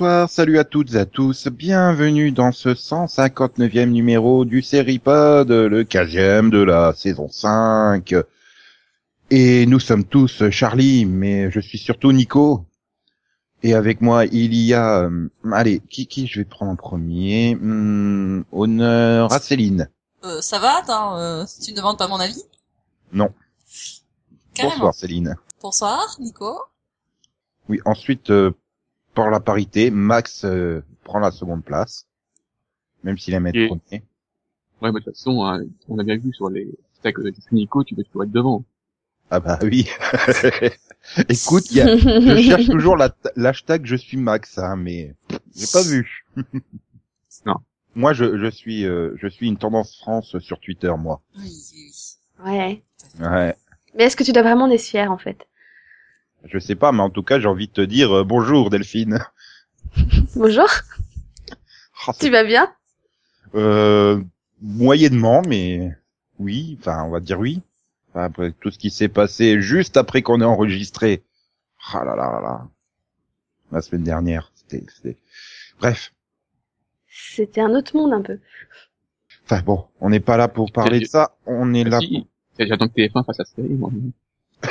bonsoir, salut à toutes et à tous, bienvenue dans ce 159e numéro du Seripod, le 15e de la saison 5. Et nous sommes tous Charlie, mais je suis surtout Nico. Et avec moi, il y a... euh, allez, qui, qui je vais prendre en premier? Hmm, Honneur à Céline. Euh, ça va, attends, euh, tu ne demandes pas mon avis? Non. Carrément. Bonsoir Céline. Bonsoir, Nico. Oui, ensuite, pour la parité, Max euh, prend la seconde place, même s'il aime être Et- premier. Ouais, bah, de toute façon, hein, on a bien vu sur les stacks de Nico, tu peux toujours être devant. Ah bah oui. Écoute, y a- je cherche toujours la- l'hashtag je suis Max, hein, mais j'ai pas vu. Non. Moi, je, je suis euh, je suis une tendance France sur Twitter, moi. Oui, oui, oui. Ouais. Ouais. Mais est-ce que tu dois vraiment en être fier en fait? Je sais pas, mais en tout cas, j'ai envie de te dire euh, bonjour Delphine. Bonjour, Ah, tu vas bien? Euh, moyennement, mais oui. Enfin, on va dire oui. Enfin, après tout ce qui s'est passé juste après qu'on ait enregistré. Ah là là là là. La semaine dernière, c'était. c'était- Bref. C'était un autre monde un peu. Enfin bon, on n'est pas là pour parler de ça, on est là. Si, J'attends que TF1 fasse la série, moi.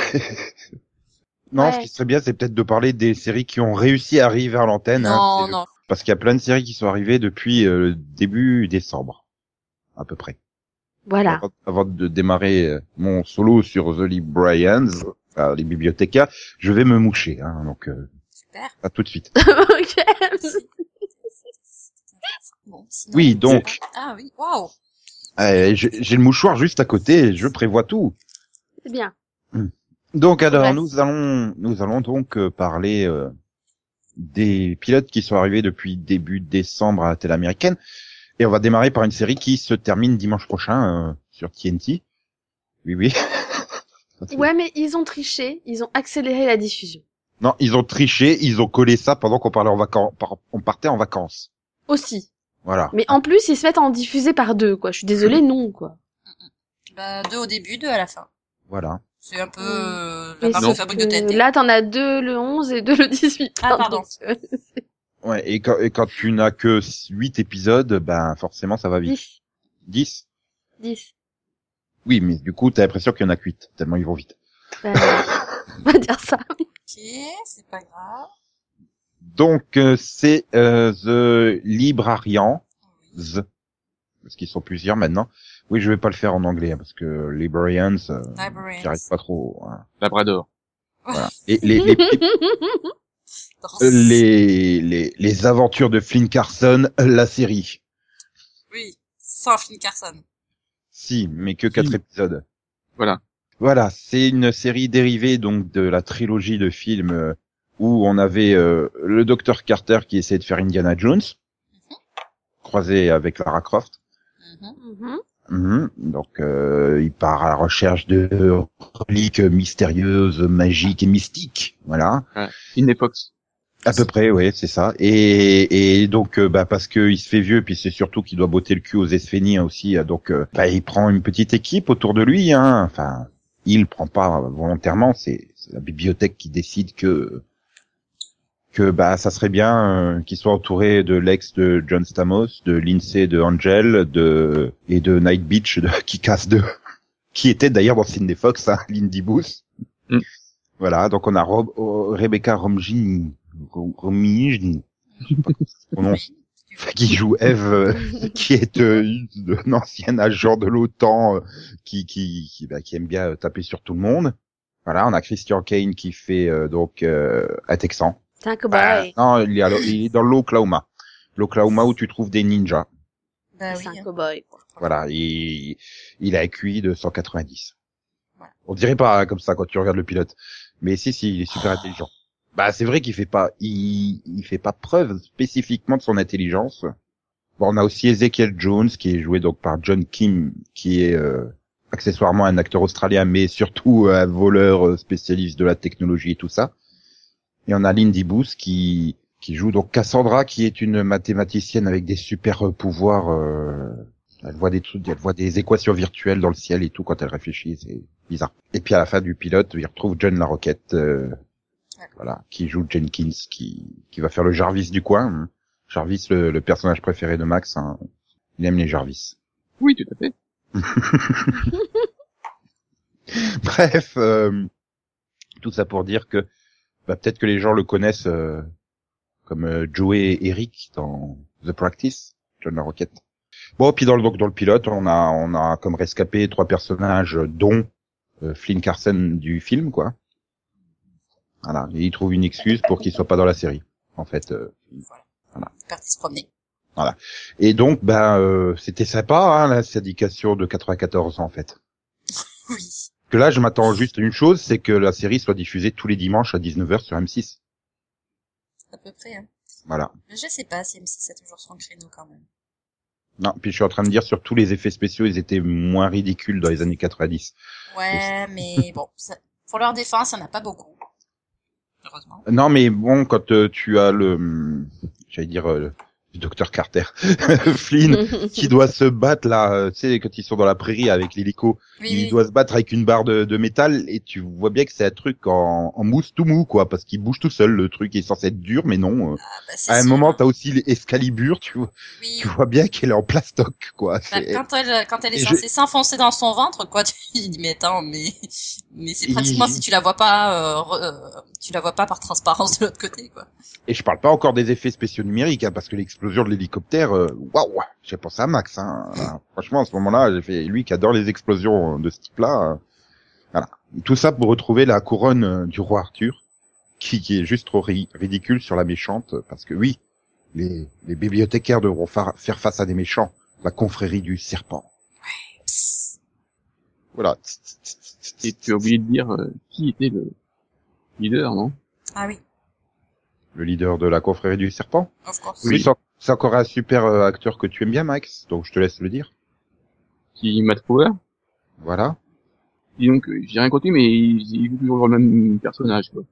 Non, Ouais. ce qui serait bien, c'est peut-être de parler des séries qui ont réussi à arriver à l'antenne. hein, Non, c'est- non. Parce qu'il y a plein de séries qui sont arrivées depuis euh, début décembre, à peu près. Voilà. Avant, avant de démarrer euh, mon solo sur The Librarians, euh, les bibliothécaires, je vais me moucher. Hein, donc, euh, Super. à tout de suite. ok. Bon, sinon- Oui, donc, Ah oui, waouh. euh, j'ai j'ai le mouchoir juste à côté, je prévois tout. C'est bien. Donc alors Ouais. nous allons nous allons donc euh, parler euh, des pilotes qui sont arrivés depuis début décembre à la télé américaine et on va démarrer par une série qui se termine dimanche prochain euh, sur TNT. Oui oui. Ouais, mais ils ont triché, ils ont accéléré la diffusion. Non, ils ont triché, ils ont collé ça pendant qu'on parlait en vacances, on partait en vacances. Aussi. Voilà. Mais en plus, ils se mettent à en diffuser par deux, quoi. Je suis désolée, non, quoi. Bah, deux au début, deux à la fin. Voilà. C'est un peu euh, Mais la marque de fabrique de TNT. Là, t'en as deux le 11 et deux le 18. Ah, pardon. Euh, Ouais, et quand, et quand tu n'as que 8 épisodes, ben forcément ça va vite. 10. 10 10. Oui, mais du coup, t'as l'impression qu'il y en a que 8, tellement ils vont vite. Ben, on va dire ça. Ok, c'est pas grave. Donc euh, c'est euh, The Librarian, Oui. The, parce qu'ils sont plusieurs maintenant. Oui, je vais pas le faire en anglais hein, parce que Librarians, euh, Librarians. j'y arrive pas trop. hein. Labrador. Voilà. Et les les, les les les aventures de Flynn Carson, la série. Oui, sans Flynn Carson. Si, mais que quatre Si. épisodes. Voilà. Voilà, c'est une série dérivée donc de la trilogie de films euh, où on avait euh, le docteur Carter qui essayait de faire Indiana Jones, croisé avec Lara Croft. Mhm. Mhm. Mhm. Donc euh, il part à la recherche de reliques mystérieuses, magiques et mystiques. Voilà, Inné Fox. à peu près, oui, c'est ça. Et, et donc euh, bah parce qu'il se fait vieux, puis c'est surtout qu'il doit botter le cul aux Esphéniens aussi. euh, Donc euh, bah, il prend une petite équipe autour de lui. Hein. Enfin, il prend pas volontairement. C'est c'est la bibliothèque qui décide que que bah ça serait bien euh, qu'il soit entouré de l'ex de John Stamos, de Lindsay de Angel, de et de Night Beach de Kick-Ass 2, qui était d'ailleurs dans Cindy Fox, hein, Lindy Booth. Mm. Voilà, donc on a Rob, oh, Rebecca Romijn, qui joue Eve, euh, qui est euh, une ancienne agent de l'OTAN euh, qui qui qui, bah, qui aime bien euh, taper sur tout le monde. Voilà, on a Christian Kane qui fait euh, donc euh, un Texan. C'est un Bah, cowboy. non, il est, à l'o- il est dans l'Oklahoma. L'Oklahoma où tu trouves des ninjas. Bah oui. c'est un hein. cowboy. Voilà, il, il a un QI de 190. Voilà. On dirait pas hein, comme ça quand tu regardes le pilote. Mais si, si, il est super intelligent. Bah, c'est vrai qu'il fait pas, il, il fait pas preuve spécifiquement de son intelligence. Bon, on a aussi Ezekiel Jones qui est joué donc par John Kim, qui est euh, accessoirement un acteur australien, mais surtout un voleur euh, spécialiste de la technologie et tout ça. Et on a Lindy Booth qui qui joue donc Cassandra, qui est une mathématicienne avec des super euh, pouvoirs euh, Elle voit des trucs, elle voit des équations virtuelles dans le ciel et tout quand elle réfléchit, c'est bizarre. Et puis à la fin du pilote, il retrouve John la Roquette, euh, Ouais. voilà, qui joue Jenkins, qui qui va faire le Jarvis du coin. hein. Jarvis, le, le personnage préféré de Max, hein. il aime les Jarvis. Oui, tout à fait. Bref, euh, tout ça pour dire que bah, peut-être que les gens le connaissent euh, comme euh, Joey et Eric dans The Practice, John la Roquette. Bon, puis dans le donc dans le pilote, on a on a comme rescapé trois personnages, dont euh, Flynn Carson du film, quoi. Voilà, et il trouve une excuse pour qu'il soit pas dans la série, en fait. euh. Voilà. Voilà. Parti se promener. Et donc, ben, euh, c'était sympa, hein, la syndication de 94 ans, en fait. Oui. Que là, je m'attends juste à une chose, c'est que la série soit diffusée tous les dimanches à 19h sur M6. À peu près, hein. Voilà. Mais je sais pas si M6 a toujours son créneau quand même. Non, puis je suis en train de dire sur tous les effets spéciaux, ils étaient moins ridicules dans les années 90. Ouais, mais bon, ça, pour leur défense, il n'y en a pas beaucoup. Heureusement. Non, mais bon, quand euh, tu as le, j'allais dire, euh, le docteur Carter, Flynn, qui doit se battre là, euh, tu sais, quand ils sont dans la prairie avec l'hélico, Oui, il oui. doit se battre avec une barre de, de métal et tu vois bien que c'est un truc en, en mousse tout mou, quoi, parce qu'il bouge tout seul, le truc est censé être dur, mais non. euh. Ah, bah, À un sûr. moment, t'as aussi l'Excalibur, tu vois, Oui. tu vois bien qu'elle est en plastoc, quoi. Bah, quand elle, quand elle est Et censée s'enfoncer dans son ventre, quoi, tu dis, mais attends, mais, mais c'est pratiquement si tu la vois pas, euh, re- euh, tu la vois pas par transparence de l'autre côté, quoi. Et je parle pas encore des effets spéciaux numériques, hein, parce que l'explosion de l'hélicoptère, euh, waouh, j'ai pensé à Max. Hein. Voilà. Franchement, à ce moment-là, j'ai fait lui qui adore les explosions de ce type-là. euh, voilà. Tout ça pour retrouver la couronne euh, du roi Arthur, qui, qui est juste trop ri- ridicule sur la méchante, parce que oui, les, les bibliothécaires devront fa- faire face à des méchants, la confrérie du serpent. Voilà. Et tu as oublié de dire euh, qui était le leader, non? Ah oui, Le leader de la confrérie du serpent? of course. Oui, c'est c'est encore un super euh, acteur que tu aimes bien, Max, donc je te laisse le dire. Qui Matt Power. Voilà. Et donc, euh, j'ai rien compris, mais il, il joue toujours le même personnage, quoi.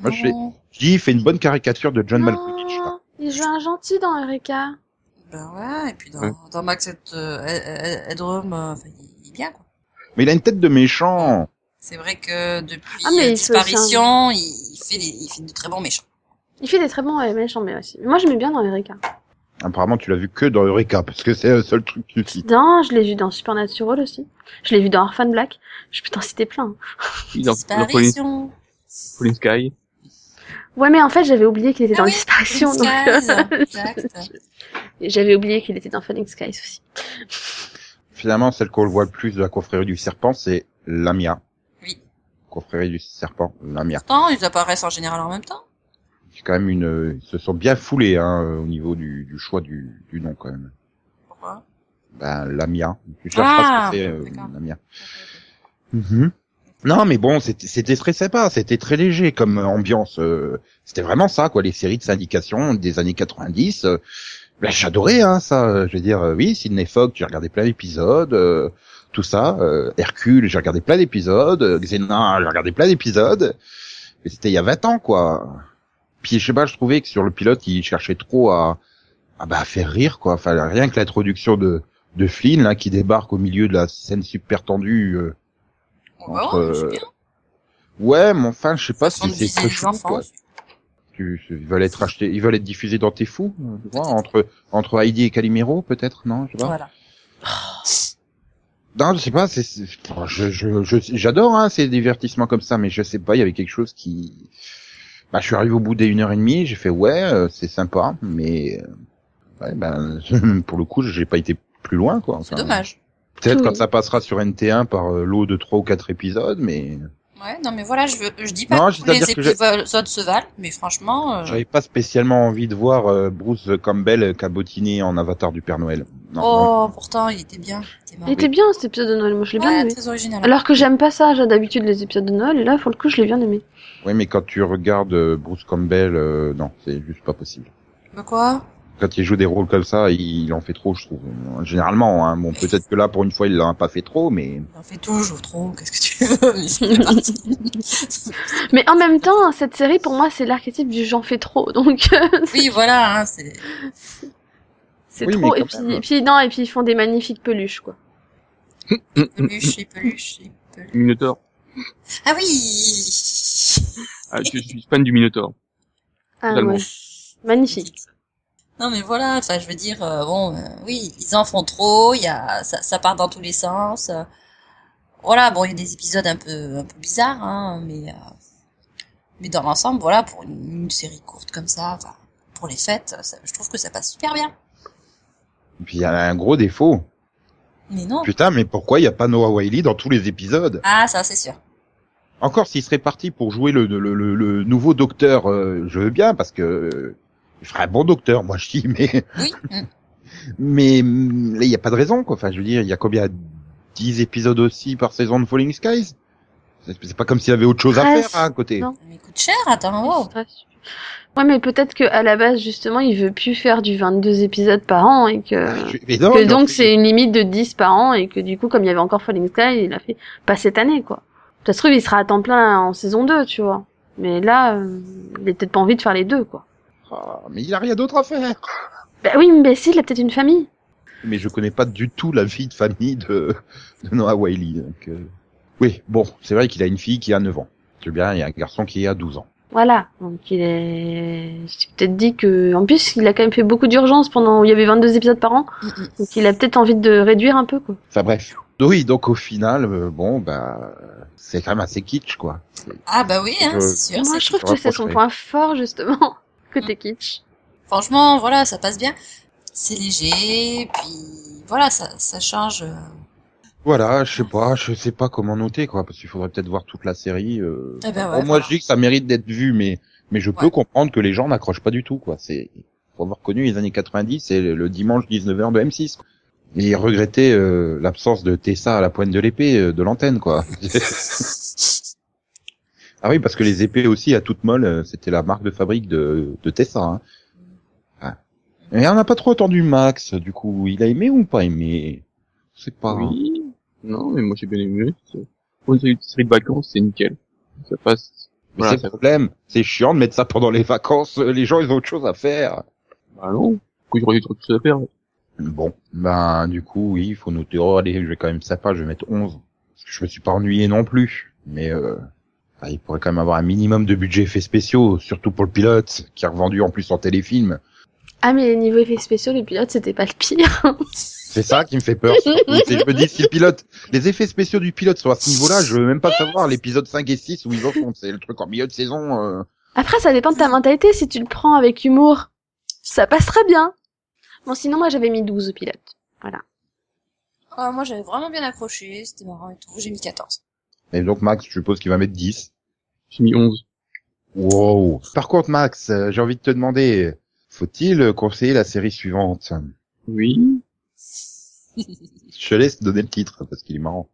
Moi, je Non. Je dis, il fait une bonne caricature de John Malkovich. là. Il joue un gentil dans Eureka. Ben ouais, et puis dans, Ouais. dans Max Ed, euh, Ed- euh, enfin, il, il est bien, quoi. Mais il a une tête de méchant. C'est vrai que depuis Ah, disparition, il, il fait des, il fait de très bons méchants. Il fait des très bons méchants, mais aussi. Moi, j'aimais bien dans Eureka. Apparemment, tu l'as vu que dans Eureka, parce que c'est le seul truc que tu cites. Non, je l'ai vu dans Supernatural aussi. Je l'ai vu dans Orphan Black. Je peux t'en citer plein. Dans, dans Sky. Ouais, mais en fait, j'avais oublié qu'il était Ah dans oui, Disparition. euh, exact. J'avais oublié qu'il était dans Falling Skies aussi. Finalement, celle qu'on le voit le plus de la confrérie du serpent, c'est Lamia. Oui. Confrérie du serpent, Lamia. Pourtant, ils apparaissent en général en même temps. C'est quand même une, ils se sont bien foulés, hein, au niveau du, du choix du, du nom, quand même. Pourquoi? Ben, Lamia. Tu chercheras Ah, ce que c'est, euh. Lamia. Mhm. Non, mais bon, c'était très sympa, c'était très léger comme ambiance. euh, c'était vraiment ça, quoi, les séries de syndication des années 90. euh, ben, J'adorais hein, ça. euh, Je veux dire, euh, oui, Sidney Fogg, j'ai regardé plein d'épisodes, euh, tout ça. euh, Hercule, j'ai regardé plein d'épisodes. Xena, j'ai regardé plein d'épisodes. Mais c'était il y a 20 ans, quoi. Puis je sais pas, je trouvais que sur le pilote, il cherchait trop à, à bah, à faire rire, quoi. Enfin, rien que l'introduction de de Flynn là qui débarque au milieu de la scène super tendue. euh, bah Entre, c'est euh, bien. Ouais, mais enfin, je sais pas si c'est très chou, quoi. Tu, ils veulent être achetés, ils veulent être diffusés dans tes fous, euh, tu vois, entre entre Heidi et Calimero, peut-être, non, je sais pas. Voilà. Non, je sais pas, c'est, c'est- je, je, je- j'adore hein, ces divertissements comme ça, mais je sais pas, il y avait quelque chose qui, bah, je suis arrivé au bout des une heure et demie, j'ai fait ouais, euh, c'est sympa, mais euh, ouais, ben, pour le coup, j'ai pas été plus loin, quoi. C'est dommage. Peut-être Oui. quand ça passera sur NT1 par euh, lot de trois ou quatre épisodes, mais Ouais, non, mais voilà, je, veux, je dis pas Non, que tous les épisodes se valent, mais franchement, euh, J'avais pas spécialement envie de voir euh, Bruce Campbell cabotiner en avatar du Père Noël. Non, non. oh, pourtant, il était bien. Il était Il marrant. était bien cet épisode de Noël, moi je l'ai bien aimé. très original. Alors que j'aime pas ça, j'ai d'habitude les épisodes de Noël, et là, pour le coup, je l'ai bien aimé. Oui, mais quand tu regardes euh, Bruce Campbell, euh, non, c'est juste pas possible. De quoi? Quand il joue des rôles comme ça, il, il en fait trop, je trouve. Euh, Généralement, hein. bon, peut-être que là, pour une fois, il l'a pas fait trop, mais Il en fait toujours trop, qu'est-ce que tu veux mais en même temps, cette série, pour moi, c'est l'archétype du j'en fais trop, donc... Oui, voilà, hein, c'est... C'est Oui, trop. mais Et puis, même. et puis non, et puis ils font des magnifiques peluches quoi. Peluche, les peluches, les peluches. Minotaur. Ah oui Ah, je, je suis fan du Minotaur. Ah Totalement. ouais. Magnifique. Non mais voilà, enfin je veux dire, euh, bon, euh, oui, ils en font trop, il y a, ça, ça part dans tous les sens. euh. voilà, bon, il y a des épisodes un peu, un peu bizarres, hein, mais, euh, mais dans l'ensemble, voilà, pour une, une série courte comme ça, pour les fêtes, ça- je trouve que ça passe super bien. Et puis il y a un gros défaut. Mais non. Putain, mais pourquoi il y a pas Noah Wiley dans tous les épisodes? Ah, ça c'est sûr. Encore s'il serait parti pour jouer le, le, le, le nouveau docteur, euh, je veux bien parce que euh, il ferait un bon docteur, moi je dis, mais Oui. mm. mais là il y a pas de raison quoi. Enfin, je veux dire, il y a combien? 10 épisodes aussi par saison de Falling Skies? C'est pas comme s'il y avait autre chose à faire hein, à côté. non. Mais il coûte cher, attends, wow. Ouais, mais peut-être que à la base justement, il veut plus faire du 22 épisodes par an et que, Je- mais non, que mais en donc c'est une limite de 10 par an et que du coup, comme il y avait encore Falling Sky, il a fait pas cette année quoi. Ça se trouve, il sera à temps plein en saison 2, tu vois. Mais là, euh, il a peut-être pas envie de faire les deux quoi. Ah, mais il a rien d'autre à faire. Bah oui, mais si, il a peut-être une famille. Mais je connais pas du tout la vie de famille de, de Noah Wiley. Donc, euh, Oui, bon, c'est vrai qu'il a une fille qui a 9 ans. C'est bien, il y a un garçon qui a 12 ans. Voilà. Donc il est. J'ai peut-être dit que, en plus, il a quand même fait beaucoup d'urgence pendant. Il y avait 22 épisodes par an. Mm, mm. Donc il a peut-être envie de réduire un peu quoi. Enfin bref. Oui, donc au final, euh, bon, bah, c'est quand même assez kitsch, quoi. Ah bah oui, hein, Je- c'est sûr. Moi, je trouve que c'est son point fort justement, côté kitsch. Franchement, voilà, ça passe bien. C'est léger, puis voilà, ça, ça change. Voilà, je sais pas, je sais pas comment noter, quoi, parce qu'il faudrait peut-être voir toute la série. Euh... Eh ben Bon, moi, voilà. je dis que ça mérite d'être vu, mais mais je peux Ouais. comprendre que les gens n'accrochent pas du tout, quoi. C'est faut avoir connu les années 90 et le, dimanche 19h de M6. quoi. Et regretter euh, l'absence de Tessa à la pointe de l'épée euh, de l'antenne, quoi. ah oui, parce que les épées aussi à toute molle, euh, c'était la marque de fabrique de, de Tessa. Hein. Ah. Et on n'a pas trop entendu Max, du coup, il a aimé ou pas aimé? Je sais pas. Oui. Non, mais moi j'ai bien aimé. C'est- Pour une série de vacances, c'est nickel. Ça passe. Voilà, c'est le problème, c'est chiant de mettre ça pendant les vacances. Les gens, ils ont autre chose à faire. Bah non. J'aurais eu trop de choses à faire Bon, ben du coup, oui, il faut noter. Oh, allez, je vais quand même sympa, je vais mettre 11. Parce que je me suis pas ennuyé non plus. Mais euh, ah, il pourrait quand même avoir un minimum de budget effets spéciaux, surtout pour le pilote, qui est revendu en plus en téléfilm. Ah mais niveau effets spéciaux, les pilotes c'était pas le pire. C'est ça qui me fait peur. je me dis, si le pilote, les effets spéciaux du pilote sont à ce niveau-là, je veux même pas savoir l'épisode 5 et 6 où ils en sont. C'est le truc en milieu de saison. euh, Après, ça dépend de ta mentalité. Si tu le prends avec humour, ça passe très bien. Bon, sinon moi j'avais mis 12 au pilote. Ah, moi j'avais vraiment bien accroché, c'était marrant et tout. J'ai mis 14. Et donc Max, je suppose qu'il va mettre 10. J'ai mis 11. Wow. Par contre, Max, euh, j'ai envie de te demander, faut-il conseiller la série suivante? Oui. Je te laisse donner le titre parce qu'il est marrant.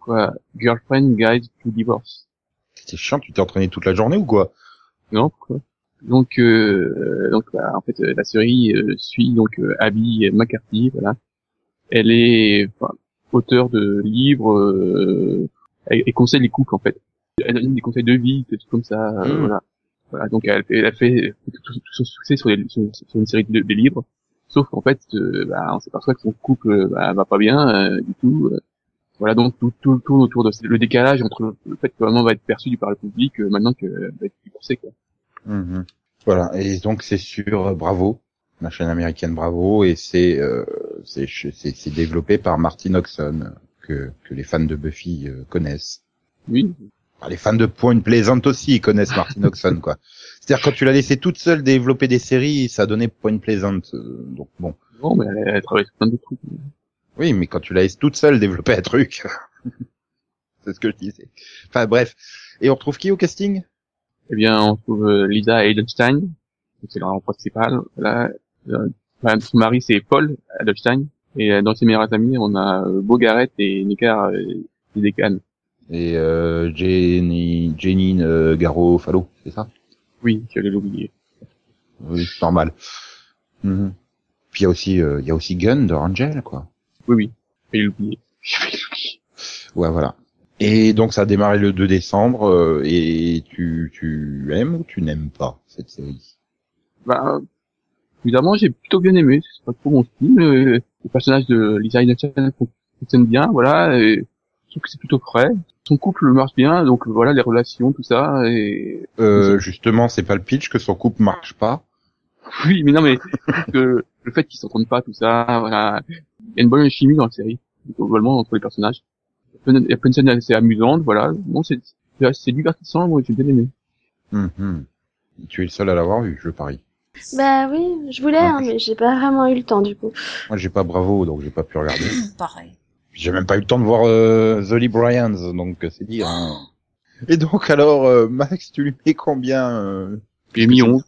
Quoi Girlfriend Guide to Divorce. C'est chiant, tu t'es entraîné toute la journée ou quoi? Non, pourquoi Donc, euh, donc bah, en fait, euh, la série euh, suit donc euh, Abby McCarthy, voilà. Elle est enfin, auteure de livres et, et conseille les couples en fait. Elle donne des conseils de vie, des trucs comme ça, euh, Mm. voilà. Voilà, donc elle, a fait tout, tout- tout son succès sur, les, sur, sur une série de, de livres. Sauf qu'en fait, euh, bah, on s'aperçoit que son couple euh, bah, va pas bien euh, du tout. euh. voilà, donc tout, tout tourne autour de le décalage entre le, fait que vraiment va être perçu par le public euh, maintenant que va être divorcé quoi. Mhm. Voilà, et donc c'est sur Bravo, la chaîne américaine Bravo, et c'est euh, c'est développé par Martin Oxon, que que les fans de Buffy connaissent. Oui, les fans de Point Pleasant aussi connaissent Martin Oxon, quoi. C'est-à-dire quand tu l'as laissé toute seule développer des séries, ça donnait Point Pleasant. euh, donc bon, non, mais elle, elle travaille sur plein de trucs. oui, mais quand tu la laisses toute seule développer un truc, c'est ce que je disais. Enfin bref, et on retrouve qui au casting? Eh bien, on trouve euh, Lisa Edelstein, c'est le rôle principal. Là, euh, son mari c'est Paul Edelstein, et dans ses meilleurs amis, on a Beau Garrett et Nicar euh, Decan. Et euh, Jenny, euh, Garofalo, c'est ça? Oui, j'allais l'oublier. Oui, c'est normal. Mhm. Puis il y a aussi, euh, il y a aussi Gunn de Angel, quoi. Oui, oui, j'allais l'oublier. J'allais l'oublier. Ouais, voilà. Et donc ça a démarré le 2 décembre. euh, et tu, tu aimes ou tu n'aimes pas cette série? Bah, Évidemment, j'ai plutôt bien aimé. C'est pas trop mon style. mais le personnage de Lisa Innocent fonctionne bien, voilà. Et je trouve que c'est plutôt frais. Son couple marche bien, donc voilà les relations, tout ça. Et Euh, justement, c'est pas le pitch que son couple marche pas. oui, mais non, mais que le fait qu'ils s'entendent pas, tout ça, voilà. Il y a une bonne chimie dans la série, globalement entre les personnages. Il y a plein de scènes assez amusantes, voilà. Bon, c'est c'est divertissant, moi j'ai bien aimé. Mhm. Tu es le seul à l'avoir vu, je parie. Bah oui, je voulais, hein, mais j'ai pas vraiment eu le temps du coup. Moi, j'ai pas Bravo, donc j'ai pas pu regarder. Pareil. J'ai même pas eu le temps de voir euh, The Lee Bryans, donc euh, c'est dire. hein. Et donc alors, euh, Max, tu lui mets combien euh, J'ai mis 11.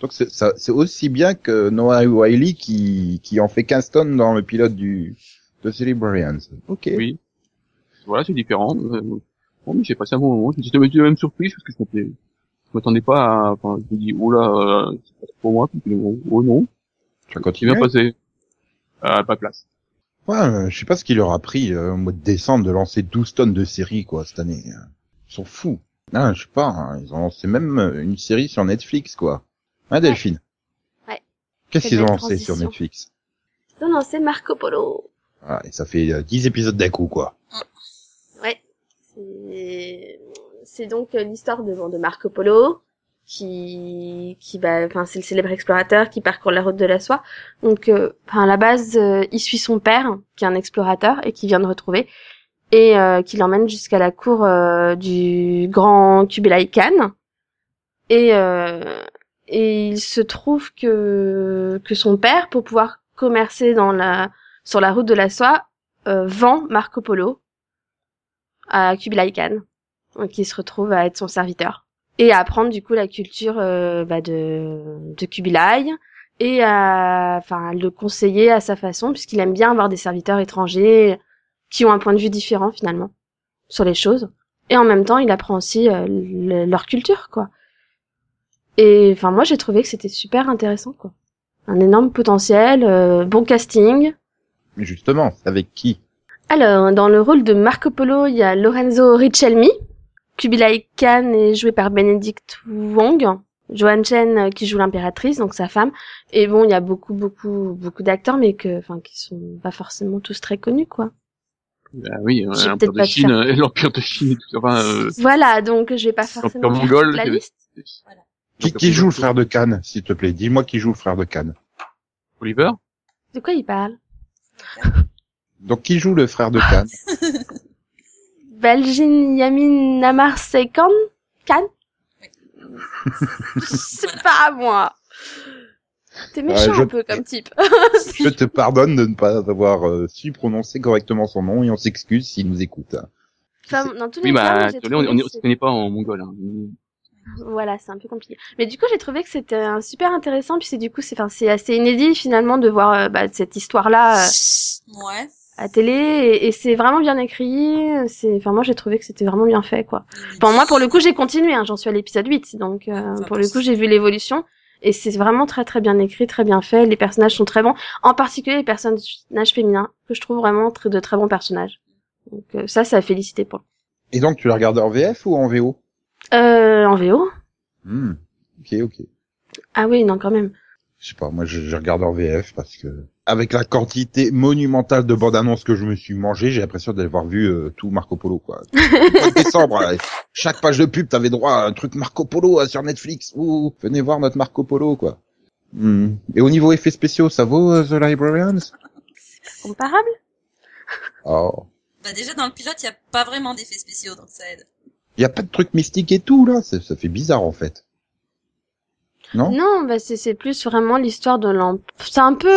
Donc c'est ça- c'est aussi bien que Noah Wiley qui qui en fait 15 tonnes dans le pilote du de The Lee Bryans. Ok. Oui. Voilà, c'est différent. Euh, bon, mais j'ai passé un bon moment. J'étais même surpris parce que je m'attendais, pas à, enfin, je me dis, oh là, euh, c'est pas trop pour moi. Puis, oh, oh non, Tu vas c'est continuer. bien passé. Euh, pas de place. Ouais, euh, je sais pas ce qu'il leur a pris euh, au mois de décembre de lancer 12 tonnes de séries quoi cette année. Ils sont fous. Ah, je sais pas, hein, ils ont lancé même euh, une série sur Netflix quoi. Hein Delphine Ouais. Qu'est-ce qu'ils ont la lancé sur. Netflix Non, non, c'est Marco Polo. Voilà, et ça fait euh, 10 épisodes d'un coup quoi. Ouais. C'est, c'est donc euh, l'histoire de, de Marco Polo, qui, qui bah, enfin, c'est le célèbre explorateur qui parcourt la route de la soie. Donc, euh, à la base, euh, il suit son père, qui est un explorateur et qui vient de retrouver, et euh, qui l'emmène jusqu'à la cour euh, du grand Kubilai Khan. Et, euh, et il se trouve que, que son père, pour pouvoir commercer dans la, sur la route de la soie, euh, vend Marco Polo à Kubilai Khan, qui se retrouve à être son serviteur et à apprendre du coup la culture euh, bah, de de Kubilai et à enfin le conseiller à sa façon puisqu'il aime bien avoir des serviteurs étrangers qui ont un point de vue différent finalement sur les choses. Et en même temps il apprend aussi euh, le- leur culture quoi. Et enfin moi j'ai trouvé que c'était super intéressant quoi. Un énorme potentiel euh, bon casting. Justement, avec qui? Alors, dans le rôle de Marco Polo, il y a Lorenzo Richelmi. Kubilai Khan est joué par Benedict Wong. Joan Chen euh, qui joue l'impératrice, donc sa femme. Et bon, il y a beaucoup, beaucoup, beaucoup d'acteurs, mais que, enfin, qui sont pas forcément tous très connus, quoi. Ah oui, euh, J'ai l'empire de Chine, faire. euh, l'empire de Chine. Enfin, euh, Voilà, donc je vais pas forcément mongol. la liste. Qui, qui joue le frère de Cannes, s'il te plaît? Dis-moi qui joue le frère de Cannes. Oliver? De quoi il parle? Donc qui joue le frère de Cannes Belgin Yamin Namar Sekhan Khan C'est pas à moi. T'es méchant Ouais, je- un peu comme type. Je te pardonne de ne pas avoir euh, su prononcer correctement son nom et on s'excuse s'il nous écoute. Enfin, dans tous les Oui, cas, bah, désolé, on, on, se connaît pas en mongol. Hein. Voilà, c'est un peu compliqué. Mais du coup, j'ai trouvé que c'était super intéressant, puis c'est du coup, c'est, enfin, c'est assez inédit finalement de voir euh, bah, cette histoire-là euh, Ouais. À télé, et, et c'est vraiment bien écrit. C'est, enfin, moi, j'ai trouvé que c'était vraiment bien fait, quoi. Enfin, moi, pour le coup, j'ai continué. Hein, j'en suis à l'épisode 8, donc euh, pour le coup, j'ai vu l'évolution. Et c'est vraiment très très bien écrit, très bien fait. Les personnages sont très bons, en particulier les personnages féminins que je trouve vraiment très, de très bons personnages. Donc euh, ça, ça a félicité pour. Et donc tu l'as regardé en VF ou en VO Euh, en VO Hmm. Ok, ok. Ah oui, non, quand même. Je sais pas, moi je, je regarde en VF parce que avec la quantité monumentale de bandes annonces que je me suis mangé, j'ai l'impression d'avoir vu euh, tout Marco Polo quoi. Au mois de décembre, là, chaque page de pub, t'avais droit à un truc Marco Polo euh, sur Netflix. Ouh, venez voir notre Marco Polo quoi. Hmm. Et au niveau effets spéciaux, ça vaut euh, The Librarians? Comparable? Oh, Bah déjà dans le pilote, il y a pas vraiment d'effets spéciaux, donc ça aide. y a pas de truc mystique et tout là, ça, ça fait bizarre en fait. Non, Non, bah c'est c'est plus vraiment l'histoire de l'emp. C'est un peu.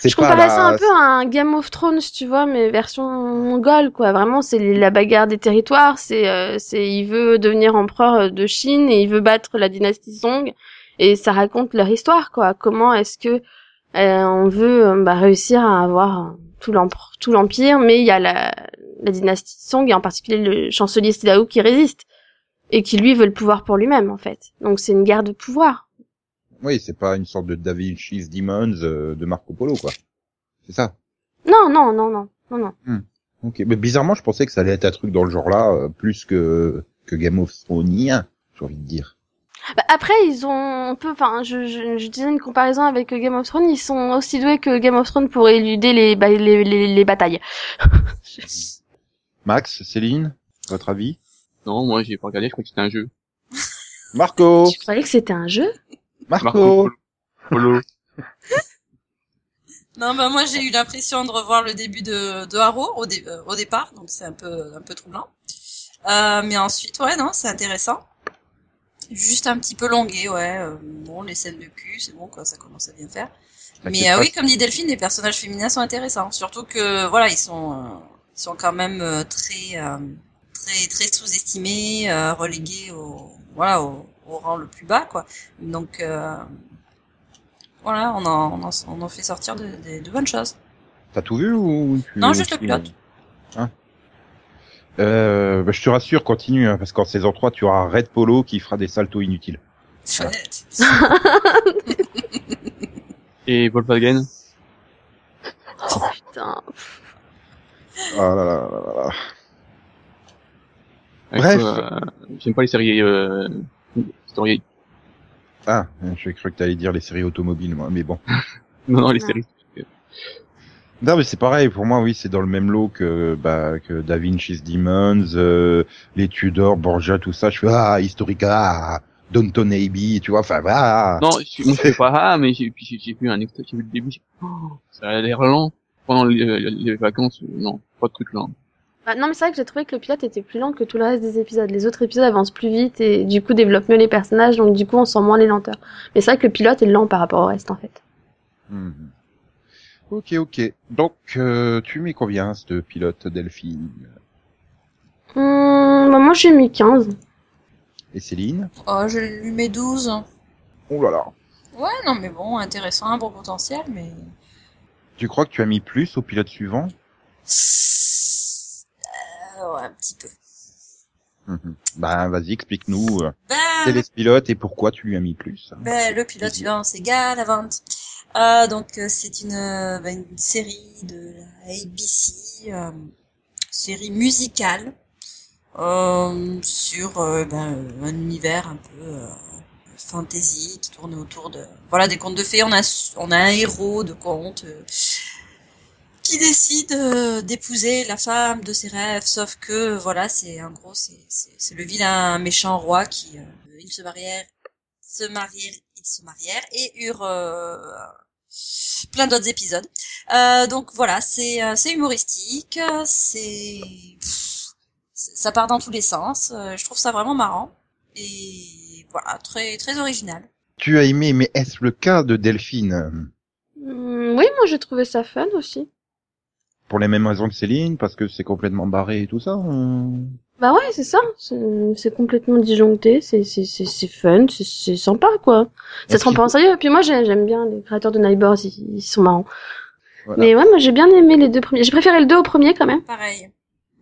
C'est Je comparais la- ça un peu à un Game of Thrones, tu vois, mais version mongole, quoi. Vraiment, c'est la bagarre des territoires. C'est, euh, c'est, il veut devenir empereur de Chine et il veut battre la dynastie Song. Et ça raconte leur histoire, quoi. Comment est-ce que euh, on veut euh, bah, réussir à avoir euh, tout l'empire, tout l'empire, mais il y a la, la dynastie Song et en particulier le chancelier Stidao qui résiste et qui lui veut le pouvoir pour lui-même, en fait. Donc c'est une guerre de pouvoir. Oui, c'est pas une sorte de Da Vinci's Demons euh, de Marco Polo quoi. C'est ça. Non, non, non, non, non, non. Ok, mais bizarrement, je pensais que ça allait être un truc dans le genre là, euh, plus que que Game of Thrones, j'ai envie de dire. Bah, après, ils ont un peu, enfin, je, je, je disais une comparaison avec Game of Thrones, ils sont aussi doués que Game of Thrones pour éluder les, ba- les, les, les batailles. Max, Céline, votre avis? Non, moi j'ai pas regardé, je crois que c'était un jeu. Marco, Tu croyais que c'était un jeu? Marco. Polo. Non, bah moi j'ai eu l'impression de revoir le début de, de Arrow au, dé- euh, au départ, donc c'est un peu un peu troublant. Euh, mais ensuite, ouais, non, c'est intéressant. Juste un petit peu longué, ouais. euh, bon, les scènes de cul, c'est bon, quoi, ça commence à bien faire. Mais euh, oui, comme dit Delphine, les personnages féminins sont intéressants. Surtout que, voilà, ils sont, euh, ils sont quand même euh, très, euh, très, très sous-estimés, euh, relégués au, voilà, au, au rang le plus bas, quoi. Donc, euh, voilà, on en, on en, on en fait sortir de, de- de bonnes choses. T'as tout vu ou tu- Non, juste le pilote. Hein euh, bah, je te rassure, continue, hein, parce qu'en saison 3, tu auras Red Polo qui fera des saltos inutiles. Chouette. Et Volkswagen. Putain. Ah là là là là Bref. euh, J'aime pas les séries, euh, Ah, j'ai cru que t'allais dire les séries automobiles, moi, mais bon. Non, non, les Non. séries. Non, mais c'est pareil, pour moi, oui, c'est dans le même lot que, bah, que Da Vinci's Demons, euh, les Tudors, Borgia, tout ça. Je fais, ah, Historica, ah, Downton Abbey, tu vois, enfin, ah. Non, je, moi je fais pas ah, mais j'ai vu un extrait, j'ai vu le début, j'ai oh, ça a l'air lent. Pendant les, les vacances, euh, non, pas de truc lent. Bah, non, mais c'est vrai que j'ai trouvé que le pilote était plus lent que tout le reste des épisodes. Les autres épisodes avancent plus vite et du coup développent mieux les personnages, donc du coup on sent moins les lenteurs. Mais c'est vrai que le pilote est lent par rapport au reste en fait. Mhm. Ok, ok. Donc, euh, tu mets combien, ce pilote Delphine? Hum, bah, moi j'ai mis 15. Et Céline? Oh, je lui mets 12. Oh là là. Ouais, non, mais bon, intéressant, un bon potentiel, mais... Tu crois que tu as mis plus au pilote suivant? Ouais, un petit peu. Mhm. Bah, vas-y, explique-nous euh, quel est ce pilote et pourquoi tu lui as mis plus. hein. ben, le pilote suivant, c'est Galavant. Euh, donc, euh, c'est une, euh, ben, une série de la ABC, euh, série musicale, sur ben, un univers un peu fantasy qui tourne autour de voilà des contes de fées. On a on a un héros de conte euh, qui décide euh, d'épouser la femme de ses rêves, sauf que voilà c'est en gros c'est c'est c'est le vilain méchant roi qui euh, ils se marièrent se marièrent ils se marièrent et eurent euh, plein d'autres épisodes. Euh, donc voilà, c'est euh, c'est humoristique, c'est pff, c'est- ça part dans tous les sens. euh, je trouve ça vraiment marrant et voilà, très très original. Tu as aimé, mais est-ce le cas de Delphine? Hum, oui, moi j'ai trouvé ça fun aussi. Pour les mêmes raisons que Céline, parce que c'est complètement barré et tout ça euh Bah ouais, c'est ça. C'est complètement disjoncté, c'est c'est c'est c'est fun, c'est c'est sympa quoi. Ça se prend pas en sérieux. Puis moi j'ai- j'aime bien les créateurs de Nightboards, ils, ils sont marrants. Voilà. Mais ouais, moi j'ai bien aimé les deux premiers. J'ai préféré le deux au premier quand même. Pareil.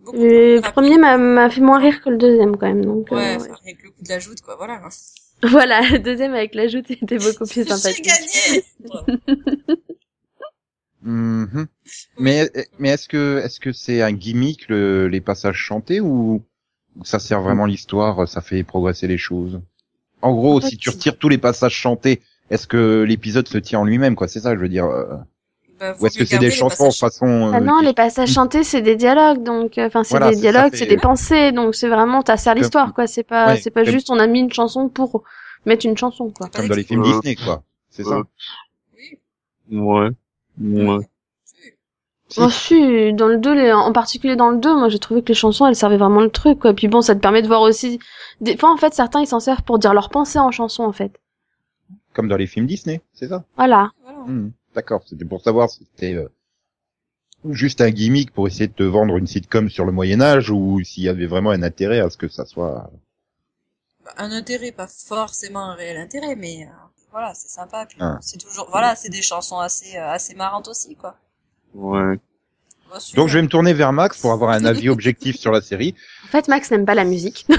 Beaucoup Le premier m'a m'a fait moins rire que le deuxième quand même. Donc euh, Ouais, enfin, avec le coup de la joute, quoi, voilà. voilà, le deuxième avec l'ajout était beaucoup plus J'ai sympathique. gagné Bravo. Mhm. Mais mais est-ce que est-ce que c'est un gimmick le, les passages chantés ou ça sert vraiment l'histoire, ça fait progresser les choses? En gros, En fait, si tu retires tous les passages chantés, est-ce que l'épisode se tient en lui-même quoi? C'est ça, je veux dire. euh, Bah, ou est-ce que c'est des chansons passages. façon Ah euh, non, qui- les passages chantés, c'est des dialogues, donc euh, enfin c'est Voilà, des dialogues, fait- c'est des pensées, donc c'est vraiment ça sert l'histoire quoi. C'est pas Ouais, c'est pas juste on a mis une chanson pour mettre une chanson quoi. Comme dans les films Euh, Disney quoi. C'est ça. Oui. Ouais. Ouais. Si. Oh si, dans le 2, les- en particulier dans le 2, moi j'ai trouvé que les chansons elles servaient vraiment le truc quoi. Puis bon, ça te permet de voir aussi des fois en fait certains ils s'en servent pour dire leurs pensées en chanson en fait. Comme dans les films Disney, c'est ça? Voilà. Mhm. D'accord, c'était pour savoir si c'était euh, juste un gimmick pour essayer de te vendre une sitcom sur le Moyen Âge ou s'il y avait vraiment un intérêt à ce que ça soit. Bah, Un intérêt, pas forcément un réel intérêt, mais euh, voilà, c'est sympa. Puis Ah. c'est toujours, voilà, c'est des chansons assez, euh, assez marrantes aussi, quoi. Ouais. Donc je vais euh, me tourner vers Max pour avoir un avis objectif sur la série. En fait, Max n'aime pas la musique.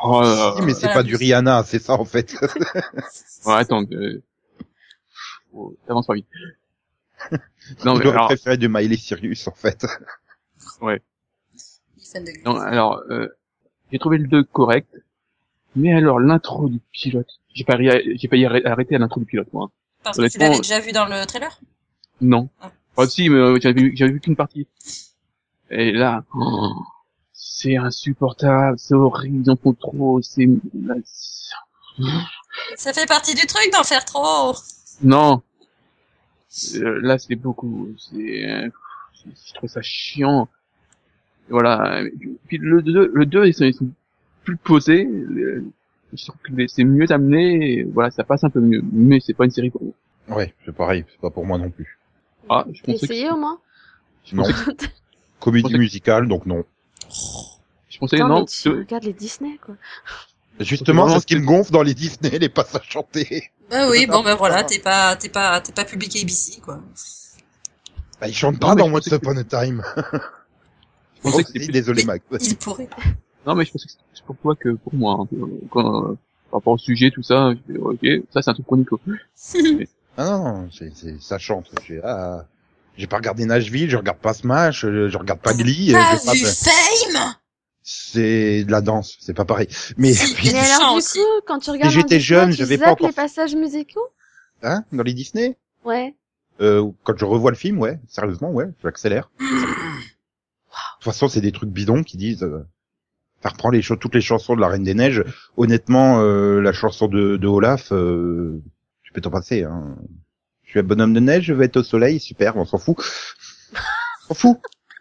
Oh, là Si, mais c'est pas du Rihanna, c'est ça en fait. Ouais, attends, euh... oh, t'avances pas vite. non, mais J'aurais alors, préféré du Miley Cyrus en fait. de non, alors, euh, j'ai trouvé le 2 correct, Mais alors l'intro du pilote, j'ai pas j'ai pas arrêté à l'intro du pilote moi. Parce que tu l'avais déjà vu dans le trailer? Non. Ah. Ah si, mais euh, j'avais vu, j'avais vu qu'une partie. Et là, oh, c'est insupportable, c'est horrible, ils en font trop, c'est... là, c'est- Ça fait partie du truc d'en faire trop. Non. Euh, là, c'est beaucoup. C'est, euh, je trouve ça chiant. Voilà. Puis le 2, le 2, ils sont, ils sont plus posés. Je trouve que c'est mieux amené. Voilà, ça passe un peu mieux. Mais c'est pas une série pour moi. Ouais, c'est pareil, c'est pas pour moi non plus. Ah, je T'as pensais que, essayé au moins je Non. pensais, Comédie pensais que- musicale, donc non. je pensais, Attends, non, mais tu que- regardes les Disney, quoi. Justement, c'est ce qui me gonfle dans les Disney, les passages chantés. Bah oui, bon ben voilà, t'es pas, t'es pas, t'es pas public ABC quoi. Bah, ils chantent Non, pas mais dans je Once pensais que- Upon a Time. je pensais que c'était désolé, Max. Il pourrait. non, mais je pensais que c'était plus pour toi que pour moi. hein. Quand, euh, par rapport au sujet, tout ça, je fais, ok, ça c'est un truc chronique. Ah non, non, c'est, c'est, ça chante. J'ai, ah, j'ai pas regardé Nashville, je regarde pas Smash, je, je regarde pas Glee. T'as j'ai pas- vu Fame C'est de la danse, c'est pas pareil. Mais, Mais alors, du coup, quand tu regardes j'étais jeune, j'avais pas encore- les passages musicaux? Hein, dans les Disney, Ouais. euh, quand je revois le film, ouais, sérieusement, ouais, j'accélère. De toute façon, c'est des trucs bidons qui disent, euh, ça reprend les choses, toutes les chansons de la Reine des Neiges. Honnêtement, euh, la chanson de, de Olaf, euh, je peux t'en passer, hein. Je suis un bonhomme de neige, je vais être au soleil, super, on s'en fout. on s'en fout.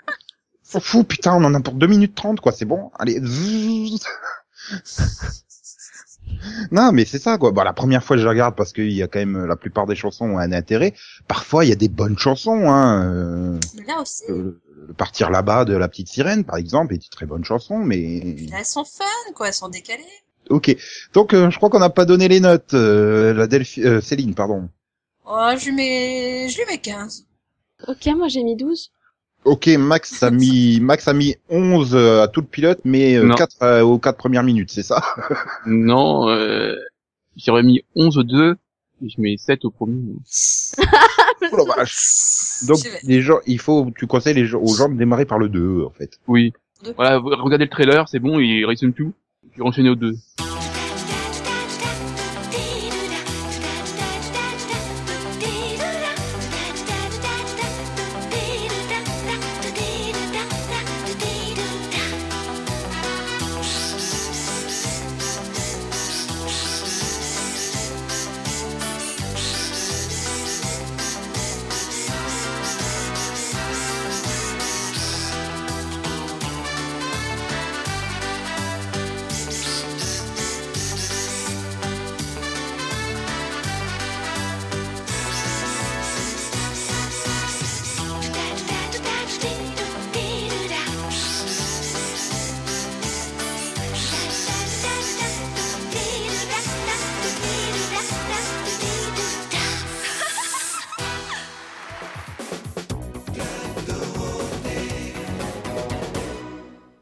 On s'en fout, putain, on en a pour 2 minutes 30, quoi, c'est bon. Allez. Non, mais c'est ça, quoi. Bon, la première fois, je regarde parce qu'il y a quand même, la plupart des chansons ont un intérêt. Parfois, il y a des bonnes chansons, hein. euh, Mais là aussi, euh, le Partir là-bas de la petite sirène, par exemple, est une très bonne chanson, mais là, elles sont fun quoi, elles sont décalées. Ok. Donc, euh, je crois qu'on n'a pas donné les notes. Euh, la Delphi... euh, Céline, pardon. Oh, je lui mets, je lui mets 15. Ok, moi j'ai mis 12. Ok, Max a mis Max a mis 11 euh, à tout le pilote, mais euh, Non. 4 euh, aux 4 premières minutes, c'est ça? Non, euh, j'aurais mis 11 au 2, et je mets 7 au premier. Oh la vache. Donc Je vais- les gens, il faut tu conseilles les gens, aux gens de démarrer par le 2 en fait. Oui. Deux. Voilà, vous regardez le trailer, c'est bon, il résume tout. Je vais enchaîner au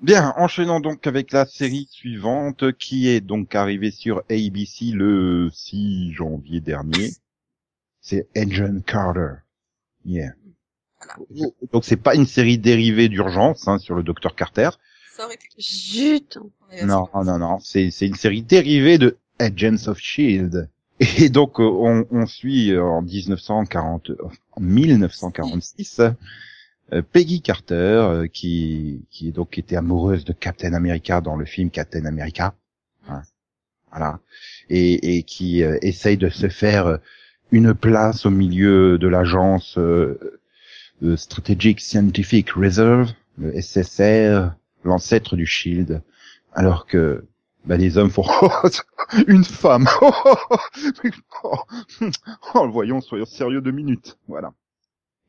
Bien, enchaînons donc avec la série suivante qui est donc arrivée sur ABC le 6 janvier dernier. C'est Agent Carter. Yeah. Voilà. Donc c'est pas une série dérivée d'urgence hein, sur le docteur Carter. Ça aurait pu. Zut Non, non, non, c'est c'est une série dérivée de Agents of Shield. Et donc on, on suit en 1940, en 1946 euh, Peggy Carter euh, qui qui donc était amoureuse de Captain America dans le film Captain America. Hein, voilà. Et, et qui euh, essaye de se faire euh, une place au milieu de l'agence euh, euh, Strategic Scientific Reserve, le SSR, l'ancêtre du Shield, alors que bah, les hommes font une femme. oh, voyons, soyons sérieux deux minutes. Voilà.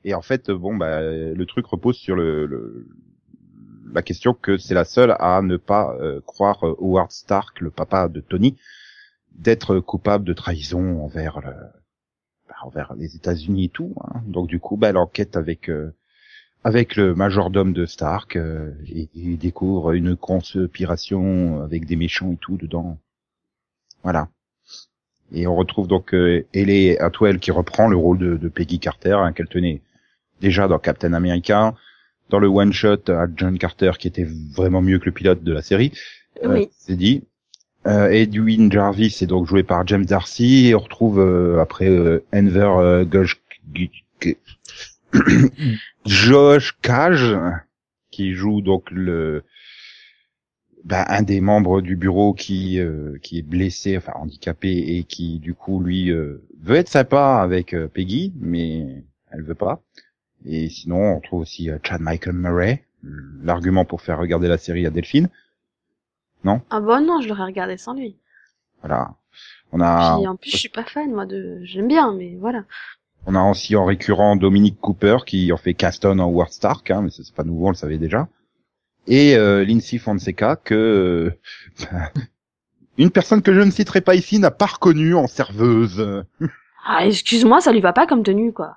Et en fait, bon, bah, le truc repose sur le, le- la question que c'est la seule à ne pas euh, croire euh, Howard Stark, le papa de Tony, d'être coupable de trahison envers le, bah, envers les États-Unis et tout. hein. Donc du coup, bah, elle enquête avec euh, avec le majordome de Stark euh, et, découvre une conspiration avec des méchants et tout dedans. Voilà. Et on retrouve donc euh, Ellie Atwell qui reprend le rôle de, de Peggy Carter, hein, qu'elle tenait déjà dans Captain America, dans le one shot à John Carter qui était vraiment mieux que le pilote de la série. Euh. C'est dit. Euh, Edwin Jarvis est donc joué par James Darcy et on retrouve euh, après euh, Enver Gosh- Josh Cage qui joue donc le bah, un des membres du bureau qui qui est blessé enfin handicapé et qui du coup lui veut être sympa avec Peggy mais elle veut pas et sinon on trouve aussi euh, Chad Michael Murray l'argument pour faire regarder la série à Delphine Ah bon non, je l'aurais regardé sans lui. voilà on a Puis en plus, je suis pas fan moi de. J'aime bien, mais voilà. On a aussi en récurrent Dominique Cooper qui en fait Caston en Howard Stark, hein, mais c'est pas nouveau, on le savait déjà. Et euh, Lindsay Fonseca que euh, une personne que je ne citerai pas ici n'a pas reconnue en serveuse. Ah, excuse-moi, ça lui va pas comme tenue, quoi.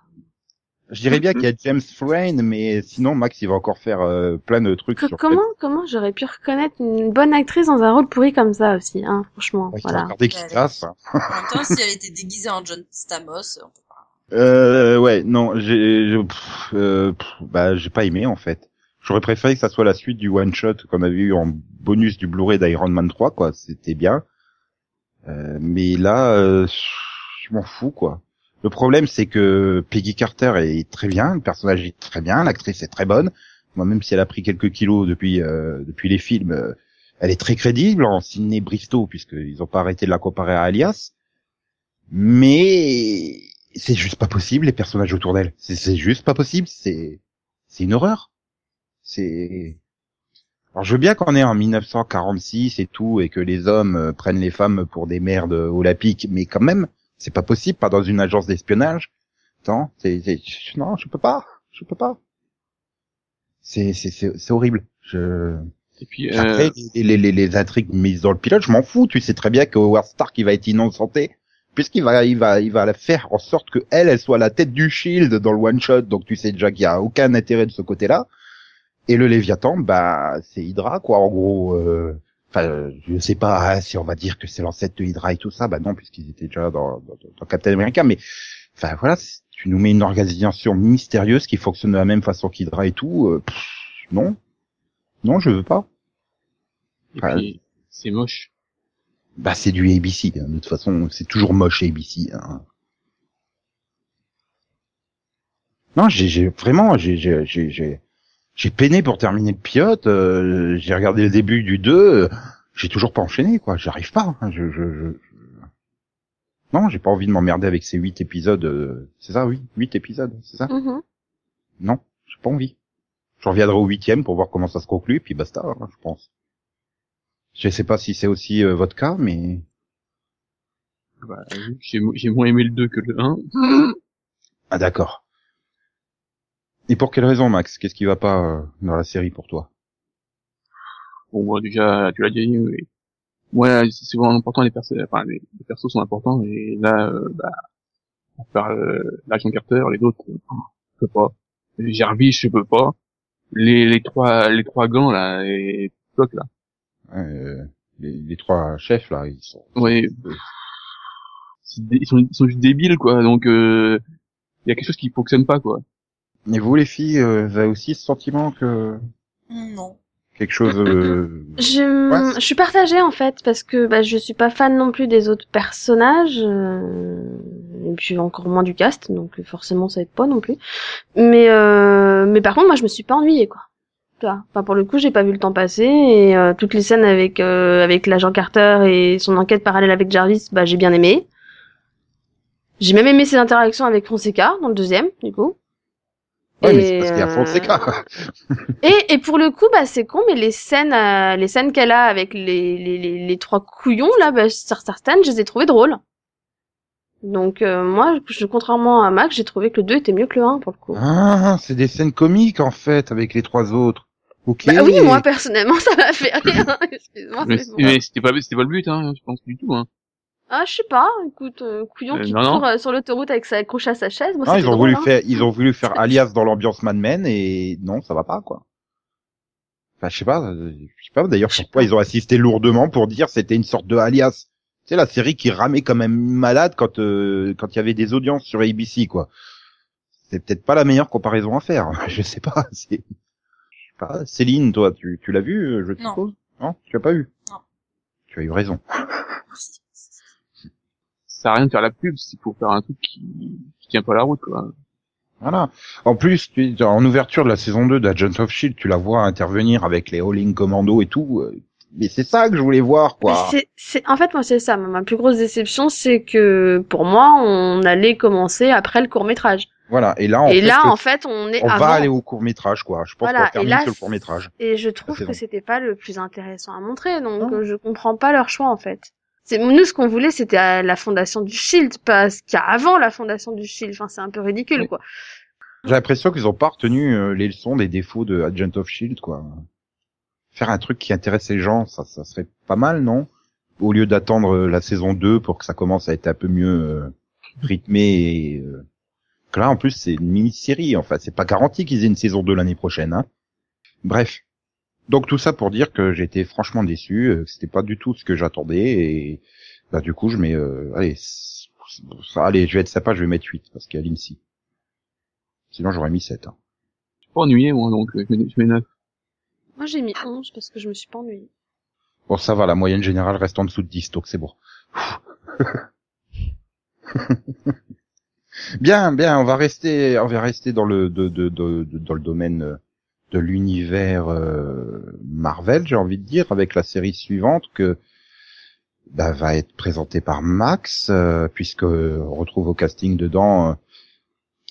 Je dirais bien qu'il y a James Frayne, mais sinon Max il va encore faire euh, plein de trucs Que- sur comment, comment j'aurais pu reconnaître une bonne actrice dans un rôle pourri comme ça aussi, hein, franchement, Ouais, voilà. Regardez qui casse. En même temps, si elle était déguisée en John Stamos, on peut pas. Euh, ouais, non, j'ai, euh, bah, j'ai pas aimé en fait. J'aurais préféré que ça soit la suite du one shot qu'on avait eu en bonus du Blu-ray d'Iron Man 3, quoi. C'était bien. Euh, mais là, euh, je m'en fous, quoi. Le problème, c'est que Peggy Carter est très bien, le personnage est très bien, l'actrice est très bonne. Moi, même si elle a pris quelques kilos depuis euh, depuis les films, euh, elle est très crédible en Sydney Bristow, puisqu'ils ont pas arrêté de la comparer à Alias. Mais c'est juste pas possible les personnages autour d'elle. C'est c'est juste pas possible. C'est c'est une horreur. C'est alors je veux bien qu'on est en 1946 et tout et que les hommes euh, prennent les femmes pour des merdes olympiques, mais quand même c'est pas possible, pas dans une agence d'espionnage. Attends, c'est non, je peux pas, je peux pas. C'est c'est horrible. Je Et puis, euh, après, les, les, les, les intrigues mises dans le pilote, je m'en fous. Tu sais très bien que Howard Stark, il va être innocenté, puisqu'il va, il va, il va la faire en sorte que elle, elle soit la tête du Shield dans le one shot. Donc tu sais déjà qu'il y a aucun intérêt de ce côté-là. Et le Léviathan, bah, c'est Hydra, quoi. En gros, euh, enfin, euh, je sais pas hein, si on va dire que c'est l'ancêtre de Hydra et tout ça. Bah non, puisqu'ils étaient déjà dans, dans, dans Captain America. Mais, enfin voilà, tu nous mets une organisation mystérieuse qui fonctionne de la même façon qu'Hydra et tout. euh, pff, non, non, je veux pas. c'est moche. Bah c'est du ABC, hein. de toute façon c'est toujours moche ABC. Hein. Non, j'ai j'ai- vraiment j'ai j'ai peiné pour terminer le pilote. euh, j'ai regardé le début du 2, euh, j'ai toujours pas enchaîné quoi. J'arrive pas. hein. Je, je, je, Non, j'ai pas envie de m'emmerder avec ces huit épisodes. euh, C'est ça, oui, huit épisodes, c'est ça Mhm. Non, j'ai pas envie. Je reviendrai au huitième pour voir comment ça se conclut, puis basta, hein, je pense. Je sais pas si c'est aussi euh, votre cas, mais Bah, j'ai moins aimé le 2 que le 1. Ah d'accord. Et pour quelle raison, Max? Qu'est-ce qui va pas euh, dans la série pour toi? Bon, moi, déjà, tu l'as dit, mais moi, c'est vraiment important, les persos, enfin, les, les persos sont importants, et là, euh, bah, à part euh, l'agent Carter, les autres, euh, je peux pas. Jarvis, je peux pas. Les, les trois, les trois gants, là, et Flock, là. euh, les, les trois chefs là, ils sont. Ouais. Ils sont, ils sont juste débiles, quoi, donc, euh, il y a quelque chose qui fonctionne pas, quoi. Et vous les filles, euh, vous avez aussi ce sentiment que Non. quelque chose. euh, Je, Ouais, je suis partagée en fait parce que bah, je suis pas fan non plus des autres personnages euh, et puis encore moins du cast donc forcément ça aide pas non plus. Mais euh, mais par contre moi je me suis pas ennuyée quoi. Tu vois, Enfin pour le coup j'ai pas vu le temps passer et euh, toutes les scènes avec euh, avec l'agent Carter et son enquête parallèle avec Jarvis bah j'ai bien aimé. J'ai même aimé ses interactions avec Fonseca dans le deuxième du coup. Ouais, mais Et, c'est parce qu'il y a euh, Fonseca. et, et pour le coup, bah c'est con, mais les scènes, euh, les scènes qu'elle a avec les, les, les, les trois couillons là, bah, sur certaines, je les ai trouvées drôles. Donc euh, moi, je, contrairement à Max, j'ai trouvé que le 2 était mieux que le 1 pour le coup. Ah, c'est des scènes comiques en fait avec les trois autres. Ok. Bah oui, moi personnellement, ça m'a fait rire. Excuse-moi. Mais, mais bon. mais c'était pas, c'était pas le but, hein, je pense du tout, hein. Ah, je sais pas. Écoute, euh, couillon Euh, qui non, non. court euh, sur l'autoroute avec sa accroché à sa chaise. Moi, Non, c'était ils ont drôle, voulu hein. faire, ils ont voulu faire Alias dans l'ambiance Mad Men et non, ça va pas quoi. Enfin, je sais pas, je sais pas d'ailleurs pourquoi ils ont assisté lourdement pour dire c'était une sorte de Alias. Tu sais la série qui ramait quand même malade quand euh, quand il y avait des audiences sur ABC quoi. C'est peut-être pas la meilleure comparaison à faire. Je sais pas. C'est je sais pas. Céline, toi, tu tu l'as vu, je Non. suppose? Non, tu l'as pas vu? Non. Tu as eu raison. sert à rien de faire la pub, c'est pour faire un truc qui, qui tient pas la route, quoi. Voilà. En plus, tu, en ouverture de la saison 2 d'Agents of Shield, tu la vois intervenir avec les Howling Commando et tout. euh, Mais c'est ça que je voulais voir, quoi. C'est, c'est, en fait, moi, c'est ça. Ma plus grosse déception, c'est que pour moi, on allait commencer après le court métrage. Voilà. Et là, en Et fait, là, le- en fait, on est on avant. va aller au court métrage, quoi. Je pense Voilà, qu'on terminer là, sur le court métrage. Et je trouve que c'était pas le plus intéressant à montrer, donc Non. euh, je comprends pas leur choix en fait. C'est nous ce qu'on voulait, c'était la fondation du Shield, pas ce qu'il y a avant la fondation du Shield. Enfin, c'est un peu ridicule, quoi. J'ai l'impression qu'ils ont pas retenu euh, les leçons des défauts de Agent of Shield, quoi. Faire un truc qui intéresse les gens, ça, ça serait pas mal, non? Au lieu d'attendre euh, la saison 2 pour que ça commence à être un peu mieux euh, rythmé et que là, en plus, c'est une mini-série. Enfin, c'est pas garanti qu'ils aient une saison 2 l'année prochaine. Hein. Bref. Donc tout ça pour dire que été franchement déçu, euh, que c'était pas du tout ce que j'attendais et bah du coup je mets euh, allez allez je vais être sympa, je vais mettre 8 parce qu'il y a l'IMSI. Sinon j'aurais mis 7. Hein. Je suis pas ennuyé, moi, donc je mets, je mets 9. Moi, j'ai mis 11 parce que je me suis pas ennuyée. Bon ça va, la moyenne générale reste en dessous de 10 donc c'est bon. bien, bien, on va rester on va rester dans le de, de, de- de- dans le domaine euh, de l'univers euh, Marvel, j'ai envie de dire avec la série suivante que bah, va être présentée par Max euh, puisque euh, on retrouve au casting dedans euh,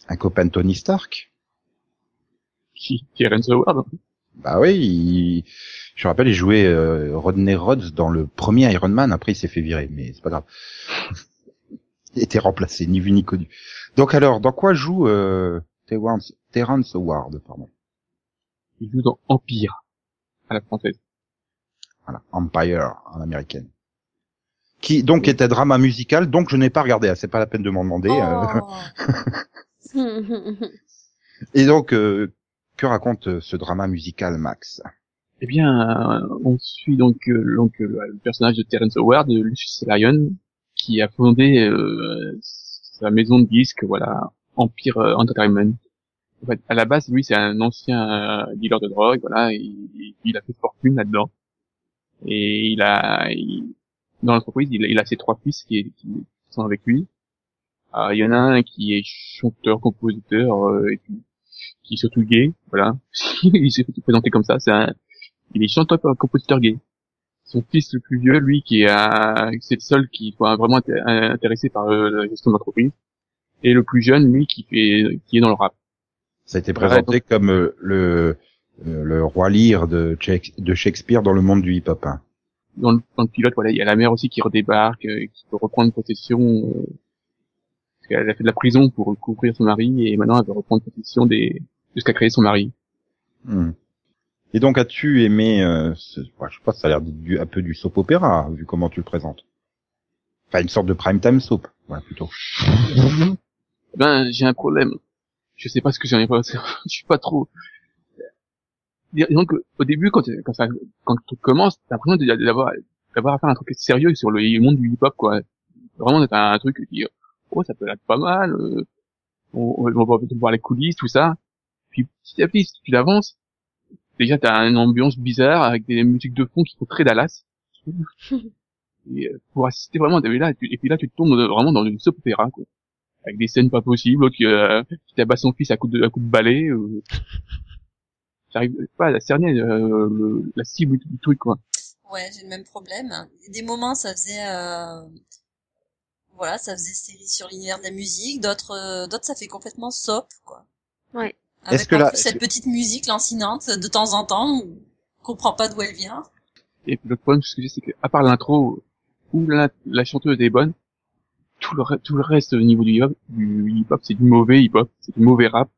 un copain de Tony Stark. Qui, Renzo Howard. Bah oui, il- je me rappelle, il jouait euh, Rodney Rhodes dans le premier Iron Man. Après, il s'est fait virer, mais c'est pas grave. il était remplacé, ni vu ni connu. Donc alors, dans quoi joue euh, Terrence, Terrence Howard, pardon? Il joue dans Empire, à la française. Voilà, Empire en américaine. Qui donc est un drama musical, donc je n'ai pas regardé. hein, C'est pas la peine de m'en demander. euh. Oh. Et donc, euh, que raconte euh, ce drama musical, Max? Eh bien, euh, on suit donc, euh, donc euh, le personnage de Terrence Howard, de Lucius Lyon, qui a fondé euh, sa maison de disques, voilà, Empire Entertainment. En fait, à la base, lui, c'est un ancien euh, dealer de drogue, voilà, et il a fait fortune là-dedans. Et il a, il- dans l'entreprise, il, il a ses trois fils qui, sont avec lui. Euh, Il y en a un qui est chanteur, compositeur, euh, et qui, qui est surtout gay, voilà. il s'est présenté comme ça, c'est un, il est chanteur compositeur gay. Son fils le plus vieux, lui, qui est, c'est le seul qui soit vraiment inté- intéressé par euh, la gestion de l'entreprise. Et le plus jeune, lui, qui fait, qui est dans le rap. Ça a été présenté Ouais, comme euh, le euh, le roi Lear de, de Shakespeare dans le monde du hip-hop. hein. Dans le, dans le pilote, voilà, il y a la mère aussi qui redébarque, euh, qui peut reprendre possession, euh, parce qu'elle a fait de la prison pour couvrir son mari, et maintenant elle veut reprendre possession des, qu'a créé son mari. Hmm. Et donc, as-tu aimé, euh, ce... ouais, je sais pas, ça a l'air du, un peu du soap opéra, vu comment tu le présentes. Enfin, une sorte de prime time soap, ouais, plutôt. Ben, j'ai un problème. Je sais pas ce que j'en ai pas, je suis pas trop, disons que au début quand quand ça quand tout commence t'as l'impression d'avoir d'avoir à faire un truc sérieux sur le monde du hip hop quoi. Vraiment d'être un, truc qui oh ça peut être pas mal euh, on, on va on va voir les coulisses tout ça. Puis petit à petit si tu avances déjà t'as une ambiance bizarre avec des musiques de fond qui sont très Dallas. Et euh, pour assister vraiment et là tu, et puis là tu te tombes vraiment dans une soap opéra quoi avec des scènes pas possibles l'autre qui, euh, qui tabasse son fils à coup de à coup de balai euh, j'arrive pas à cerner euh, le, la cible du, du truc quoi. Ouais, j'ai le même problème. Des moments, ça faisait, euh, voilà, ça faisait série sur l'univers de la musique. D'autres, euh, d'autres, ça fait complètement soap, quoi. Ouais. Avec Est-ce que en plus cette petite musique lancinante de temps en temps, on comprend pas d'où elle vient. Et puis le problème ce que j'ai c'est que à part l'intro où la, la chanteuse est bonne, tout le tout le reste au niveau du hip hop, du hip hop c'est du mauvais hip hop, c'est du mauvais rap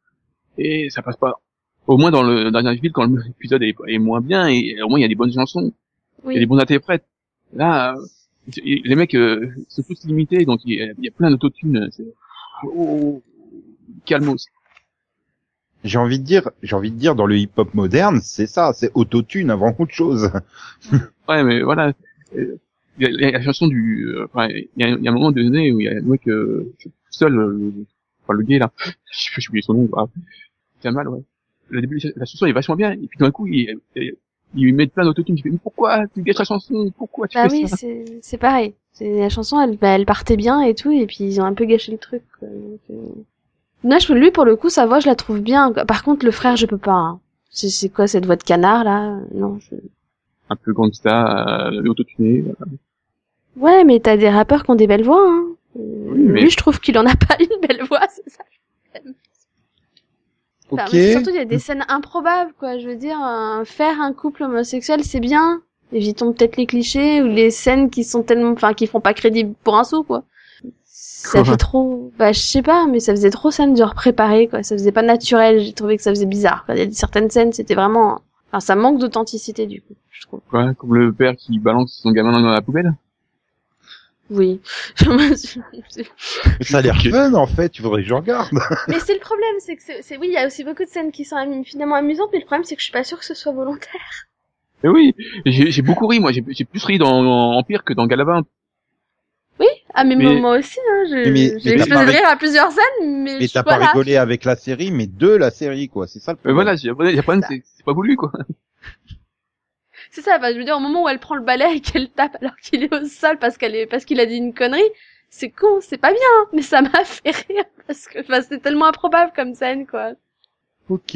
et ça passe pas. Au moins dans le dernier film quand l'épisode est, est moins bien et au moins il y a des bonnes chansons, il y a des Oui. bons interprètes. Là les mecs euh, sont tous limités donc il y a, il y a plein d'autotunes. Oh, calmos. J'ai envie de dire, j'ai envie de dire, dans le hip-hop moderne, c'est ça, c'est autotune avant autre chose. Ouais, mais voilà. Euh, Il y, a, il y a la chanson du... euh, Enfin, il y, a, il y a un moment donné où il y a un mec euh, seul, euh, enfin le gay là, j'ai oublié son nom, ah, c'est mal, ouais. Le début, la chanson est vachement bien, et puis d'un coup, il, il- ils lui mettent plein d'autotune. Tu fais, mais pourquoi tu gâches la chanson? Pourquoi tu Bah fais oui, ça? c'est c'est pareil. La chanson, elle, bah, elle partait bien et tout, et puis ils ont un peu gâché le truc. Quoi. Donc, euh... Je, lui, pour le coup, sa voix, je la trouve bien. Par contre, le frère, je peux pas. Hein. C'est c'est quoi cette voix de canard là? Non. Je... Un peu gangsta, euh, autotuné. Ouais, mais t'as des rappeurs qui ont des belles voix. Hein. Euh, mais- Lui, je trouve qu'il en a pas une belle voix, c'est ça. Enfin, surtout, il y a des scènes improbables, quoi. Je veux dire, euh, faire un couple homosexuel, c'est bien. Évitons peut-être les clichés ou les scènes qui sont tellement, enfin, qui font pas crédible pour un sou, quoi. Ça fait trop, bah, je sais pas, mais ça faisait trop scène genre préparée, quoi. Ça faisait pas naturel. J'ai trouvé que ça faisait bizarre. quoi. Il y a certaines scènes, c'était vraiment, enfin, ça manque d'authenticité, du coup, je trouve. Quoi, comme le père qui balance son gamin dans la poubelle. Oui. Ça a l'air fun en fait, tu voudrais que je regarde. Mais c'est le problème, c'est que c'est, oui, il y a aussi beaucoup de scènes qui sont am- finalement amusantes, mais le problème c'est que je suis pas sûre que ce soit volontaire. Mais oui, j'ai beaucoup ri, moi. J'ai j'ai plus ri dans Empire que dans Galavant. Oui, ah mais, Mais- moi- aussi, hein, Mais- mais j'ai explosé de rire à plusieurs scènes, mais, Mais t'as pas rigolé avec la série, mais de la série quoi. C'est ça le Mais problème. voilà, j'ai le problème, c'est c'est pas voulu, quoi. C'est ça, bah, je veux dire, au moment où elle prend le balai et qu'elle tape alors qu'il est au sol parce qu'elle est, parce qu'il a dit une connerie, c'est con, c'est pas bien, mais ça m'a fait rire parce que, enfin, c'est tellement improbable comme scène, quoi. Ok.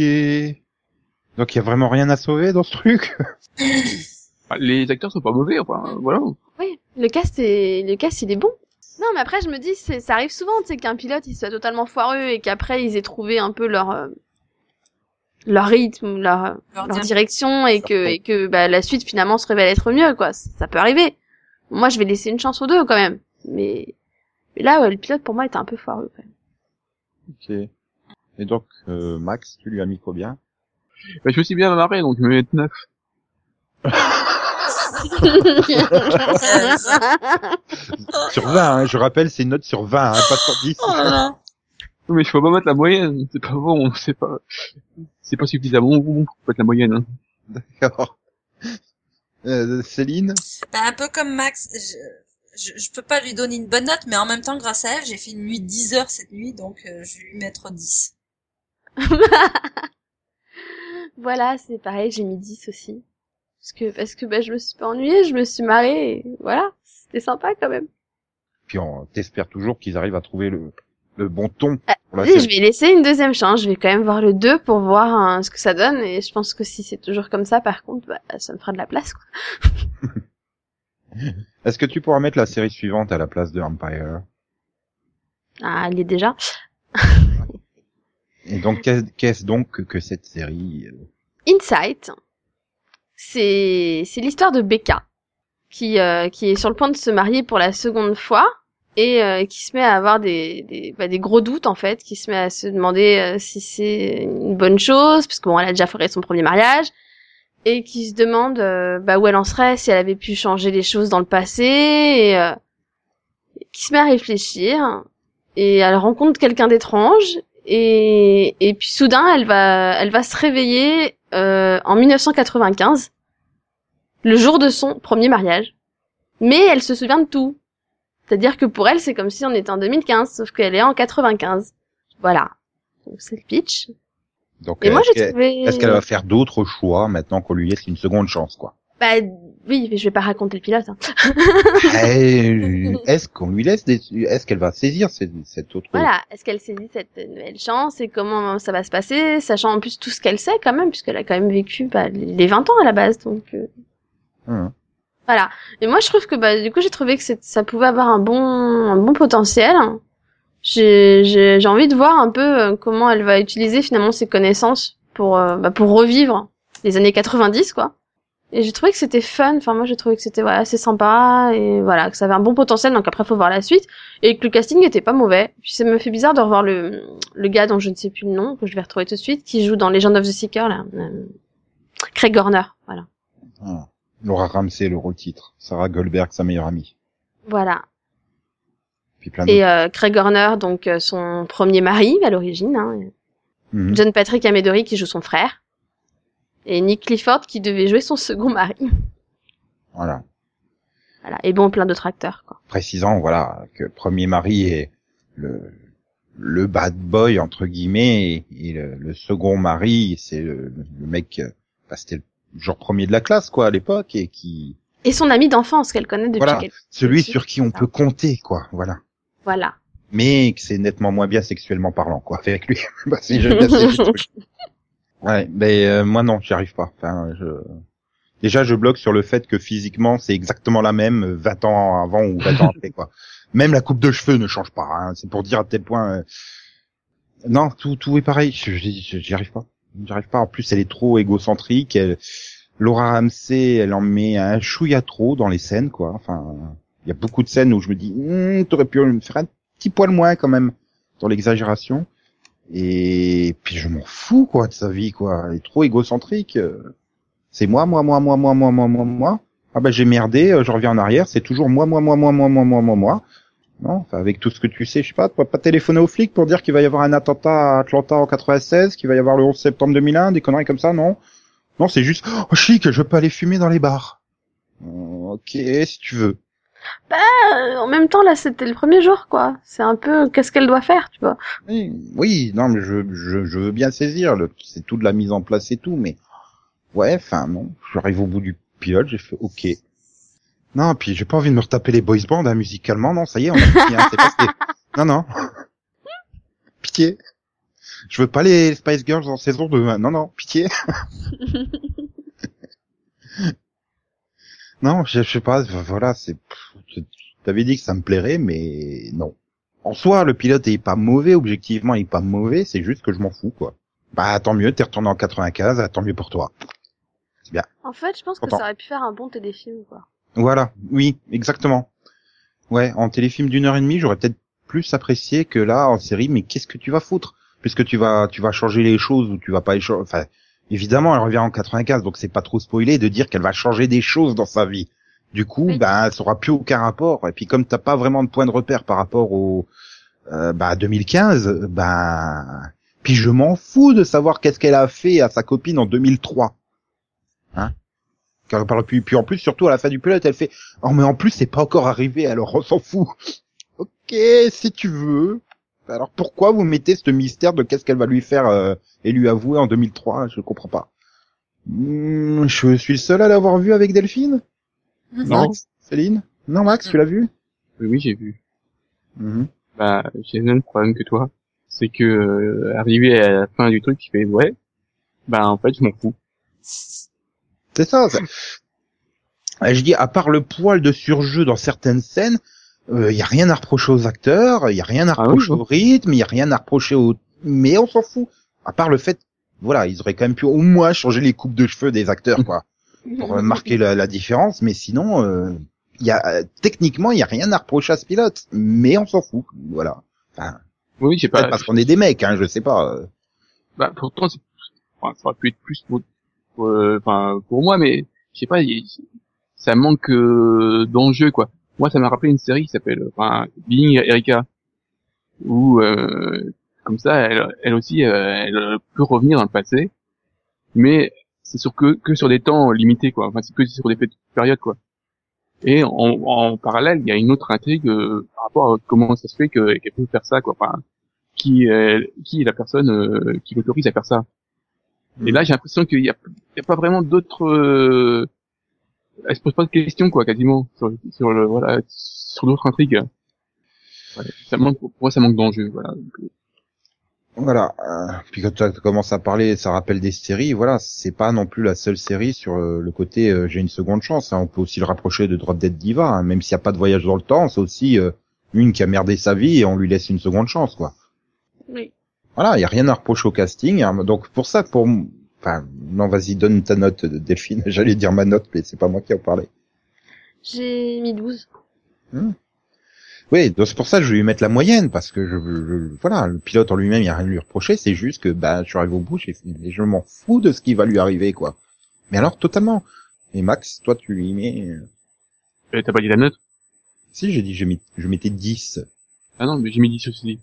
Donc il y a vraiment rien à sauver dans ce truc? Enfin, Les acteurs sont pas mauvais, enfin, voilà. Oui, le cast est, le cast il est bon. Non, mais après je me dis, c'est, ça arrive souvent, tu sais, qu'un pilote il soit totalement foireux et qu'après ils aient trouvé un peu leur, euh, leur rythme, leur, Leur leur dire- direction et que, et que bah, la suite finalement se révèle être mieux, quoi. Ça, ça peut arriver. Moi, je vais laisser une chance aux deux quand même. Mais, mais là, ouais, le pilote pour moi était un peu foireux. Quand même. Ok. Et donc euh, Max, tu lui as mis combien? Bah, je me suis bien marré, donc je vais mettre 9. Sur 20, hein, je rappelle, c'est une note sur 20, hein, pas sur 10. Oh là là. Non, mais je peux pas mettre la moyenne, c'est pas bon, c'est pas, c'est pas suffisamment bon pour mettre la moyenne, hein. D'accord. Euh, Céline Bah, un peu comme Max, je, je, je peux pas lui donner une bonne note, mais en même temps, grâce à elle, j'ai fait une nuit de 10 heures cette nuit, donc euh, je vais lui mettre 10. voilà, c'est pareil, j'ai mis 10 aussi. Parce que, parce que bah, je me suis pas ennuyée, je me suis marrée, et voilà, c'était sympa quand même. Puis on t'espère toujours qu'ils arrivent à trouver le, le bon ton Ah, Oui, je vais laisser une deuxième chance. Je vais quand même voir le 2 pour voir hein, ce que ça donne. Et je pense que si c'est toujours comme ça, par contre, bah, ça me fera de la place. Quoi. Est-ce que tu pourras mettre la série suivante à la place de Empire? Ah, il est déjà. Et donc qu'est- qu'est-ce donc que, que cette série euh, Insight, c'est c'est l'histoire de Becca qui euh, qui est sur le point de se marier pour la seconde fois et euh, qui se met à avoir des des, bah, des gros doutes en fait, qui se met à se demander euh, si c'est une bonne chose parce que bon, elle a déjà fait son premier mariage et qui se demande euh, bah, où elle en serait si elle avait pu changer les choses dans le passé et euh, qui se met à réfléchir et elle rencontre quelqu'un d'étrange et, et puis soudain elle va elle va se réveiller euh, en 1995 le jour de son premier mariage. Mais elle se souvient de tout. C'est-à-dire que pour elle c'est comme si on était en 2015 sauf qu'elle est en 95 voilà. Donc c'est le pitch. Donc et moi j'ai trouvé est-ce qu'elle va faire d'autres choix maintenant qu'on lui laisse une seconde chance quoi? Bah oui mais je vais pas raconter le pilote hein. Est-ce qu'on lui laisse des... Est-ce qu'elle va saisir cette, cette autre Voilà, est-ce qu'elle saisit cette nouvelle chance et comment ça va se passer, sachant en plus tout ce qu'elle sait quand même, puisqu'elle a quand même vécu bah, les 20 ans à la base, donc euh, Hum. voilà. Et moi je trouve que bah du coup j'ai trouvé que ça pouvait avoir un bon un bon potentiel. J'ai j'ai j'ai envie de voir un peu euh, comment elle va utiliser finalement ses connaissances pour euh, bah, pour revivre les années 90 quoi. Et j'ai trouvé que c'était fun. Enfin moi j'ai trouvé que c'était voilà, assez sympa et voilà que ça avait un bon potentiel. Donc après faut voir la suite et que le casting était pas mauvais. Puis ça me fait bizarre de revoir le le gars dont je ne sais plus le nom que je vais retrouver tout de suite qui joue dans Legend of the Seeker là. euh, Craig Horner, voilà. Ah. Laura Ramsey, le rôle titre. Sarah Goldberg, sa meilleure amie. Voilà. Puis plein d'autres. Et euh, Craig Horner, donc euh, son premier mari à l'origine. Hein. Mhm. John Patrick Amedori qui joue son frère. Et Nick Clifford qui devait jouer son second mari. Voilà. Voilà. Et bon, plein d'autres acteurs. Quoi. Précisant, voilà, que le premier mari est le, le bad boy, entre guillemets, et, le, le second mari, c'est le, le mec, bah, c'était le, genre premier de la classe quoi à l'époque et qui Et son ami d'enfance qu'elle connaît depuis Voilà. quelques... celui sur qui on ça. peut compter quoi voilà Voilà. mais que c'est nettement moins bien sexuellement parlant quoi avec lui bah si trucs. Ouais mais euh, moi non j'y arrive pas. Enfin je déjà je bloque sur le fait que physiquement c'est exactement la même euh, 20 ans avant ou 20 ans après quoi. Même la coupe de cheveux ne change pas hein. c'est pour dire à tel point euh, non tout tout est pareil. J'y arrive pas. J'y arrive pas. En plus elle est trop égocentrique. Elle Laura Ramsey elle en met un chouïa trop dans les scènes quoi. Enfin il y a beaucoup de scènes où je me dis Hum, t'aurais pu me faire un petit poil moins quand même dans l'exagération et puis je m'en fous quoi de sa vie quoi elle est trop égocentrique euh. c'est moi moi moi moi moi moi moi moi moi ah bah j'ai merdé euh, je reviens en arrière c'est toujours moi moi moi moi moi moi moi moi moi non enfin avec tout ce que tu sais je sais pas tu vas pas téléphoner aux flics pour dire qu'il va y avoir un attentat à Atlanta en 96 qu'il va y avoir le 11 septembre 2001 des conneries comme ça non non c'est juste oh chic je peux aller fumer dans les bars Euh, ok si tu veux Euh, en même temps, là, c'était le premier jour, quoi. C'est un peu qu'est-ce qu'elle doit faire, tu vois. Oui, oui, non, mais je, je, je veux bien saisir, le- c'est tout de la mise en place et tout, mais ouais, enfin non, j'arrive au bout du pilote, j'ai fait ok. Non, puis j'ai pas envie de me retaper les boys bands hein, musicalement, non, ça y est, on a fini, hein, c'est passé. Non, non. Pitié. Je veux pas les Spice Girls en saison 2, hein. non, non, pitié. non, je, je sais pas, voilà, c'est, t'avais dit que ça me plairait, mais non en soi, le pilote est pas mauvais, objectivement, il est pas mauvais, c'est juste que je m'en fous, quoi. Bah, tant mieux, t'es retourné en 95, ah, tant mieux pour toi. En fait, je pense que ça aurait pu faire un bon téléfilm, quoi. Voilà, oui, exactement. Ouais, en téléfilm d'une heure et demie, j'aurais peut-être plus apprécié que là, en série, mais qu'est-ce que tu vas foutre? Puisque tu vas, tu vas changer les choses ou tu vas pas les changer, enfin, évidemment, elle revient en 95, donc c'est pas trop spoilé de dire qu'elle va changer des choses dans sa vie. Du coup, Oui. ben, ça aura plus aucun rapport. Et puis, comme t'as pas vraiment de point de repère par rapport au, euh, bah, 2015, ben, puis je m'en fous de savoir qu'est-ce qu'elle a fait à sa copine en 2003. Hein? Car parle plus, puis en plus, surtout à la fin du pilote, elle fait, oh, mais en plus, c'est pas encore arrivé, alors on s'en fout. ok, si tu veux. Alors pourquoi vous mettez ce mystère de qu'est-ce qu'elle va lui faire euh, et lui avouer en 2003 Je comprends pas. Hmm, je suis le seul à l'avoir vu avec Delphine? Non. Max Céline Non, Max, tu l'as vu Oui, oui, j'ai vu. Bah, j'ai le même problème que toi. C'est que, euh, arrivé à la fin du truc, je fais, ouais, bah, en fait, je m'en fous. C'est ça. ça. Euh, Je dis, à part le poil de surjeu dans certaines scènes, il y a rien à reprocher aux acteurs, il y a rien à Ah reprocher oui. au rythme, il y a rien à reprocher au... Mais on s'en fout. À part le fait, voilà, ils auraient quand même pu au moins changer les coupes de cheveux des acteurs, quoi, pour euh, marquer la, la différence. Mais sinon, euh, il y a techniquement, il y a rien à reprocher à ce pilote. Mais on s'en fout, voilà. Enfin, Oui, peut-être pas, parce qu'on est des mecs, hein, je sais pas. euh. bah, pourtant, c'est, enfin, ça aurait pu être plus pour, enfin, pour moi, mais, je sais pas, ça manque, euh, d'enjeu, quoi. Moi, ça m'a rappelé une série qui s'appelle, enfin, Being Erika, où, euh, comme ça, elle, elle aussi, euh, elle peut revenir dans le passé, mais c'est sur que, que sur des temps limités, quoi. Enfin, c'est que sur des petites périodes, quoi. Et en, en parallèle, il y a une autre intrigue euh, par rapport à comment ça se fait que- qu'elle peut faire ça, quoi. Enfin, qui, est- qui est la personne euh, qui l'autorise à faire ça. Et là, j'ai l'impression qu'il y a, a pas vraiment d'autres. Euh... Elle se pose pas de questions, quoi, quasiment sur, sur le voilà, sur d'autres intrigues. Ouais, ça manque, pour moi, ça manque d'enjeu, voilà. Euh, Voilà. euh, puis quand tu commences à parler, ça rappelle des séries. Voilà, c'est pas non plus la seule série sur euh, le côté euh, j'ai une seconde chance. hein. On peut aussi le rapprocher de Drop Dead Diva, hein. même s'il n'y a pas de voyage dans le temps, c'est aussi euh, une qui a merdé sa vie et on lui laisse une seconde chance, quoi. Oui. Voilà, il y a rien à reprocher au casting. hein. Donc pour ça, pour, enfin, non, vas-y, donne ta note, Delphine. J'allais dire ma note, mais c'est pas moi qui en parlais. J'ai mis 12. Oui, donc c'est pour ça que je vais lui mettre la moyenne parce que je, je- voilà, le pilote en lui-même, il y a rien à lui reprocher, c'est juste que bah je suis arrivé au bout, mais je m'en fous de ce qui va lui arriver quoi. Mais alors totalement. Et Max, toi tu lui mets euh, T'as pas dit la note? Si j'ai dit je, met- je mettais 10. Ah non, mais j'ai mis 10 aussi.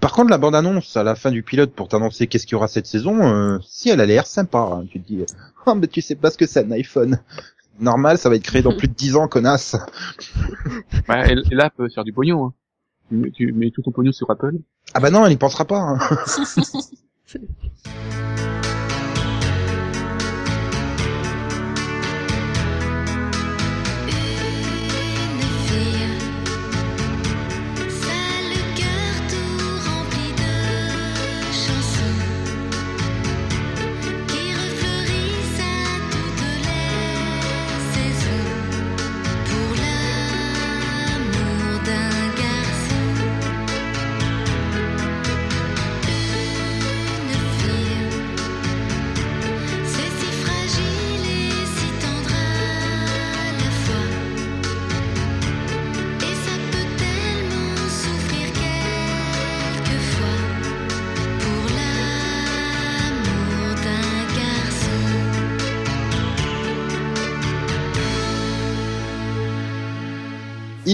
Par contre la bande annonce à la fin du pilote pour t'annoncer qu'est-ce qu'il y aura cette saison, euh, si elle a l'air sympa, hein. tu te dis "Oh mais tu sais pas ce que c'est un iPhone." Normal, ça va être créé dans plus de 10 ans, connasse. Bah, elle, elle a peut faire du pognon. Hein. Tu, mets- tu mets tout ton pognon sur Apple. Ah bah non, elle y pensera pas. hein.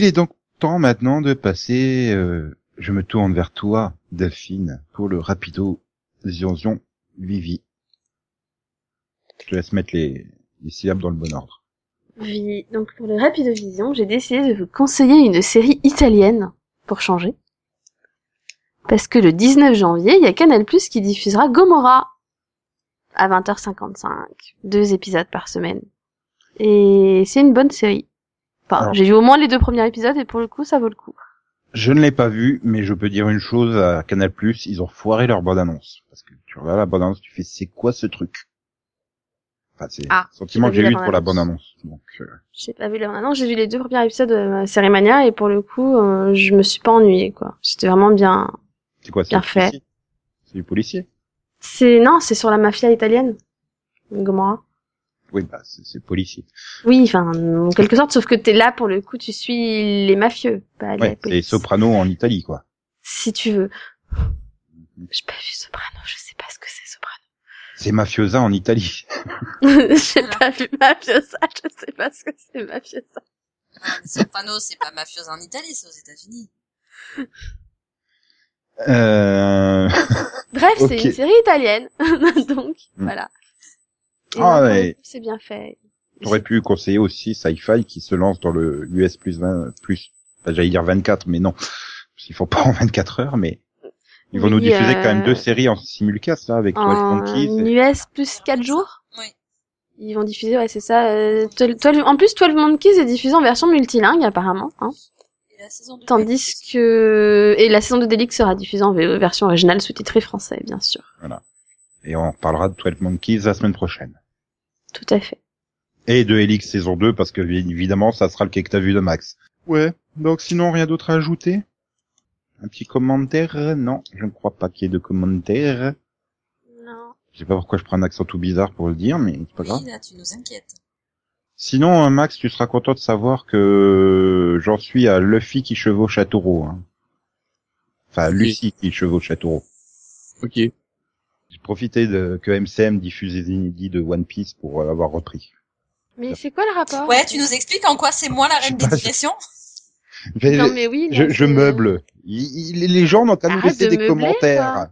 Il est donc temps maintenant de passer, euh, je me tourne vers toi, Delphine, pour le rapido Zion Vivi. Je te laisse mettre les, les syllabes dans le bon ordre. Oui, donc pour le Rapide Vision, j'ai décidé de vous conseiller une série italienne, pour changer. Parce que le 19 janvier, il y a Canal Plus qui diffusera Gomorrah à 20h55. Deux épisodes par semaine. Et c'est une bonne série. Enfin, j'ai vu au moins les deux premiers épisodes et pour le coup, ça vaut le coup. Je ne l'ai pas vu, mais je peux dire une chose à Canal+, ils ont foiré leur bande-annonce. Parce que tu regardes la bande-annonce, tu fais, c'est quoi ce truc? Enfin, c'est Ah, le sentiment que j'ai eu la pour la bande-annonce. bande-annonce. Donc, euh, J'ai pas vu le maintenant, j'ai vu les deux premiers épisodes de ma série Mania et pour le coup, euh, je me suis pas ennuyée quoi. C'était vraiment bien. c'est quoi, c'est Bien du fait. policier? C'est du policier? C'est non, c'est sur la mafia italienne. Gomorrah. Oui, bah, c'est c'est policier. Oui, enfin, en quelque sorte, sauf que t'es là pour le coup, tu suis les mafieux, pas les Ouais, c'est. Soprano en Italie, quoi. Si tu veux. J'ai pas vu Soprano, je sais pas ce que c'est Soprano. C'est Mafiosa en Italie. J'ai pas vu Mafiosa, je sais pas ce que c'est Mafiosa. Soprano, c'est pas mafieuse en Italie, c'est aux États-Unis. Euh... Bref, c'est une série italienne, donc Hmm. voilà. Et Ah ouais. C'est bien fait. J'aurais pu conseiller aussi Sci-Fi qui se lance dans le US plus 20, plus, enfin, j'allais dire 24, mais non. Parce qu'ils font pas en 24 heures, mais ils vont Oui, nous diffuser euh, quand même deux séries en simulcast, là, avec 12 En Monkeys. et- US plus 4 jours Oui. Ils vont diffuser, ouais, c'est ça. euh, 12 12 en plus, 12 Monkeys est diffusé en version multilingue, apparemment. Hein. Et la saison 2 Tandis que... Et la saison de Delix sera diffusée en version originale sous-titrée français, bien sûr. Et on reparlera de 12 Monkeys la semaine prochaine. Tout à fait. Et de Helix saison 2, parce que évidemment, ça sera le quai que t'as vu de Max. Ouais, donc sinon, rien d'autre à ajouter? Un petit commentaire? Non, je ne crois pas qu'il y ait de commentaire. Non. Je sais pas pourquoi je prends un accent tout bizarre pour le dire, mais c'est pas grave. Oui, là, tu nous inquiètes. Sinon, euh, Max, tu seras content de savoir que j'en suis à Luffy qui chevauche à taureau. Hein. Enfin, Lucie qui chevauche à taureau. Ok. J'ai profité de que MCM diffuse les inédits de One Piece pour avoir repris. Mais c'est quoi le rapport? Ouais, tu nous expliques en quoi c'est moi la reine des digressions Mais Non, mais oui. je, je meuble. Il- il- les gens n'ont qu'à nous Arrête laisser de des meubler, commentaires. quoi.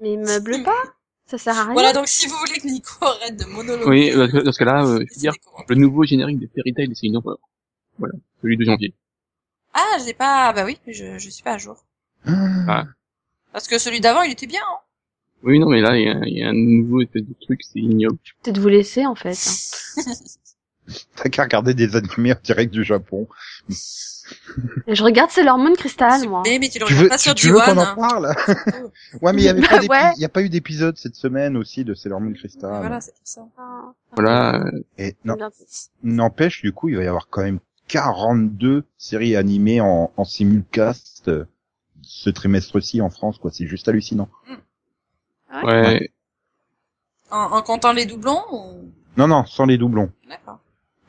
Mais meuble pas. Ça sert à rien. Voilà, donc si vous voulez que Nico arrête de monologuer. Oui, dans ce dans ce cas-là, euh, je veux laissez dire, le nouveau générique de Fairy Tail, c'est une horreur. Voilà. Celui de janvier. Ah, j'ai pas, bah oui, je, je suis pas à jour. Ah. Parce que celui d'avant, il était bien, hein. Oui, non, mais là, il y a, il y a un nouveau espèce de truc, c'est ignoble. Peut-être vous laisser, en fait. hein. T'as qu'à regarder des animés en direct du Japon. Je regarde Sailor Moon Crystal, moi. Mais, mais tu le Tu regardes veux, pas tu, sur tu veux qu'on G1, en hein. parle Ouais, mais il y avait Bah pas d'épi- ouais. il y a pas eu d'épisode cette semaine aussi de Sailor Moon Crystal. Voilà, c'est pour ça. Ah, Voilà. euh, Et non, bien. n'empêche, du coup, il va y avoir quand même 42 séries animées en, en simulcast euh, ce trimestre-ci en France, quoi. C'est juste hallucinant. Ah ouais. En, en comptant les doublons ou... Non, non, sans les doublons. D'accord.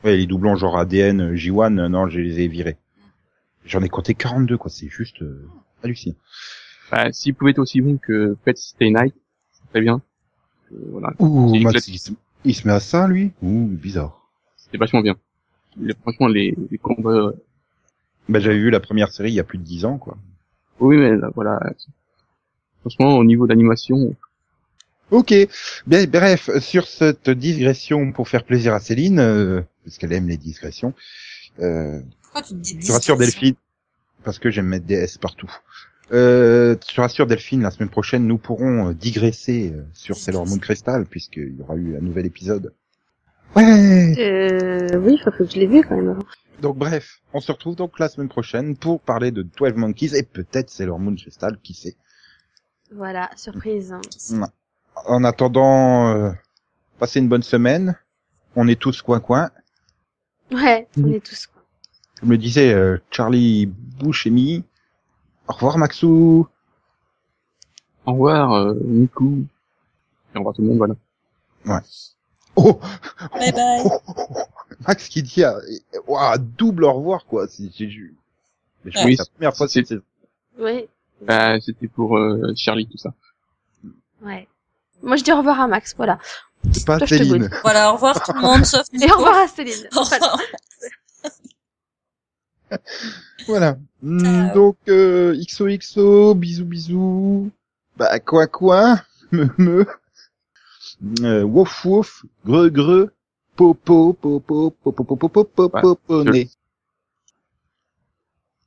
Ouais, les doublons genre ADN, J1, euh, non, je les ai virés. J'en ai compté 42, quoi. C'est juste euh, hallucinant. Bah, s'il pouvait être aussi bon que Pet Stay Night, c'est très bien. Euh, voilà. Ouh, Max, il se, il se met à ça, lui? Ouh, bizarre. C'était vachement bien. Les- franchement, les, les combats, euh, Bah, j'avais vu la première série il y a plus de 10 ans, quoi. oui, mais là, voilà. Franchement, au niveau d'animation, Ok. Bien, bref, sur cette digression pour faire plaisir à Céline, euh, parce qu'elle aime les digressions, euh, Pourquoi tu te dis je te rassure Delphine, parce que j'aime mettre des S partout. Euh, je te rassure Delphine, la semaine prochaine, nous pourrons euh, digresser euh, sur Sailor Moon Crystal, puisqu'il y aura eu un nouvel épisode. Ouais Euh, oui, faut que je l'ai vu quand même avant. Donc bref, on se retrouve donc la semaine prochaine pour parler de 12 Monkeys et peut-être Sailor Moon Crystal, qui sait? Voilà, surprise. En attendant, euh, passez une bonne semaine. On est tous coin-coin. Ouais, on Mhm. est tous quoi. Comme le disait euh, Charlie Bouchemi. Au revoir Maxou. au revoir, euh, Nico. Et au revoir tout le monde, voilà. Oh, Bye bye. oh, oh, oh. Max qui dit ah, ouah, double au revoir quoi. C'est Mais je Ouais. crois que Oui, c'est la première fois c'est- c'est Oui, Bah, c'était pour euh, Charlie, tout ça. ouais. Moi, je dis au revoir à Max, voilà. c'est pas Toi, Céline. Voilà, au revoir tout le monde, sauf Nico. Et au revoir à Céline. Au revoir. voilà. Hmm, Ciao. donc euh, XOXO, bisous bisous. Bah quoi quoi, me me. Euh, wouf wouf, greu greu, popo popo popo popo popo Ouais, popo nez.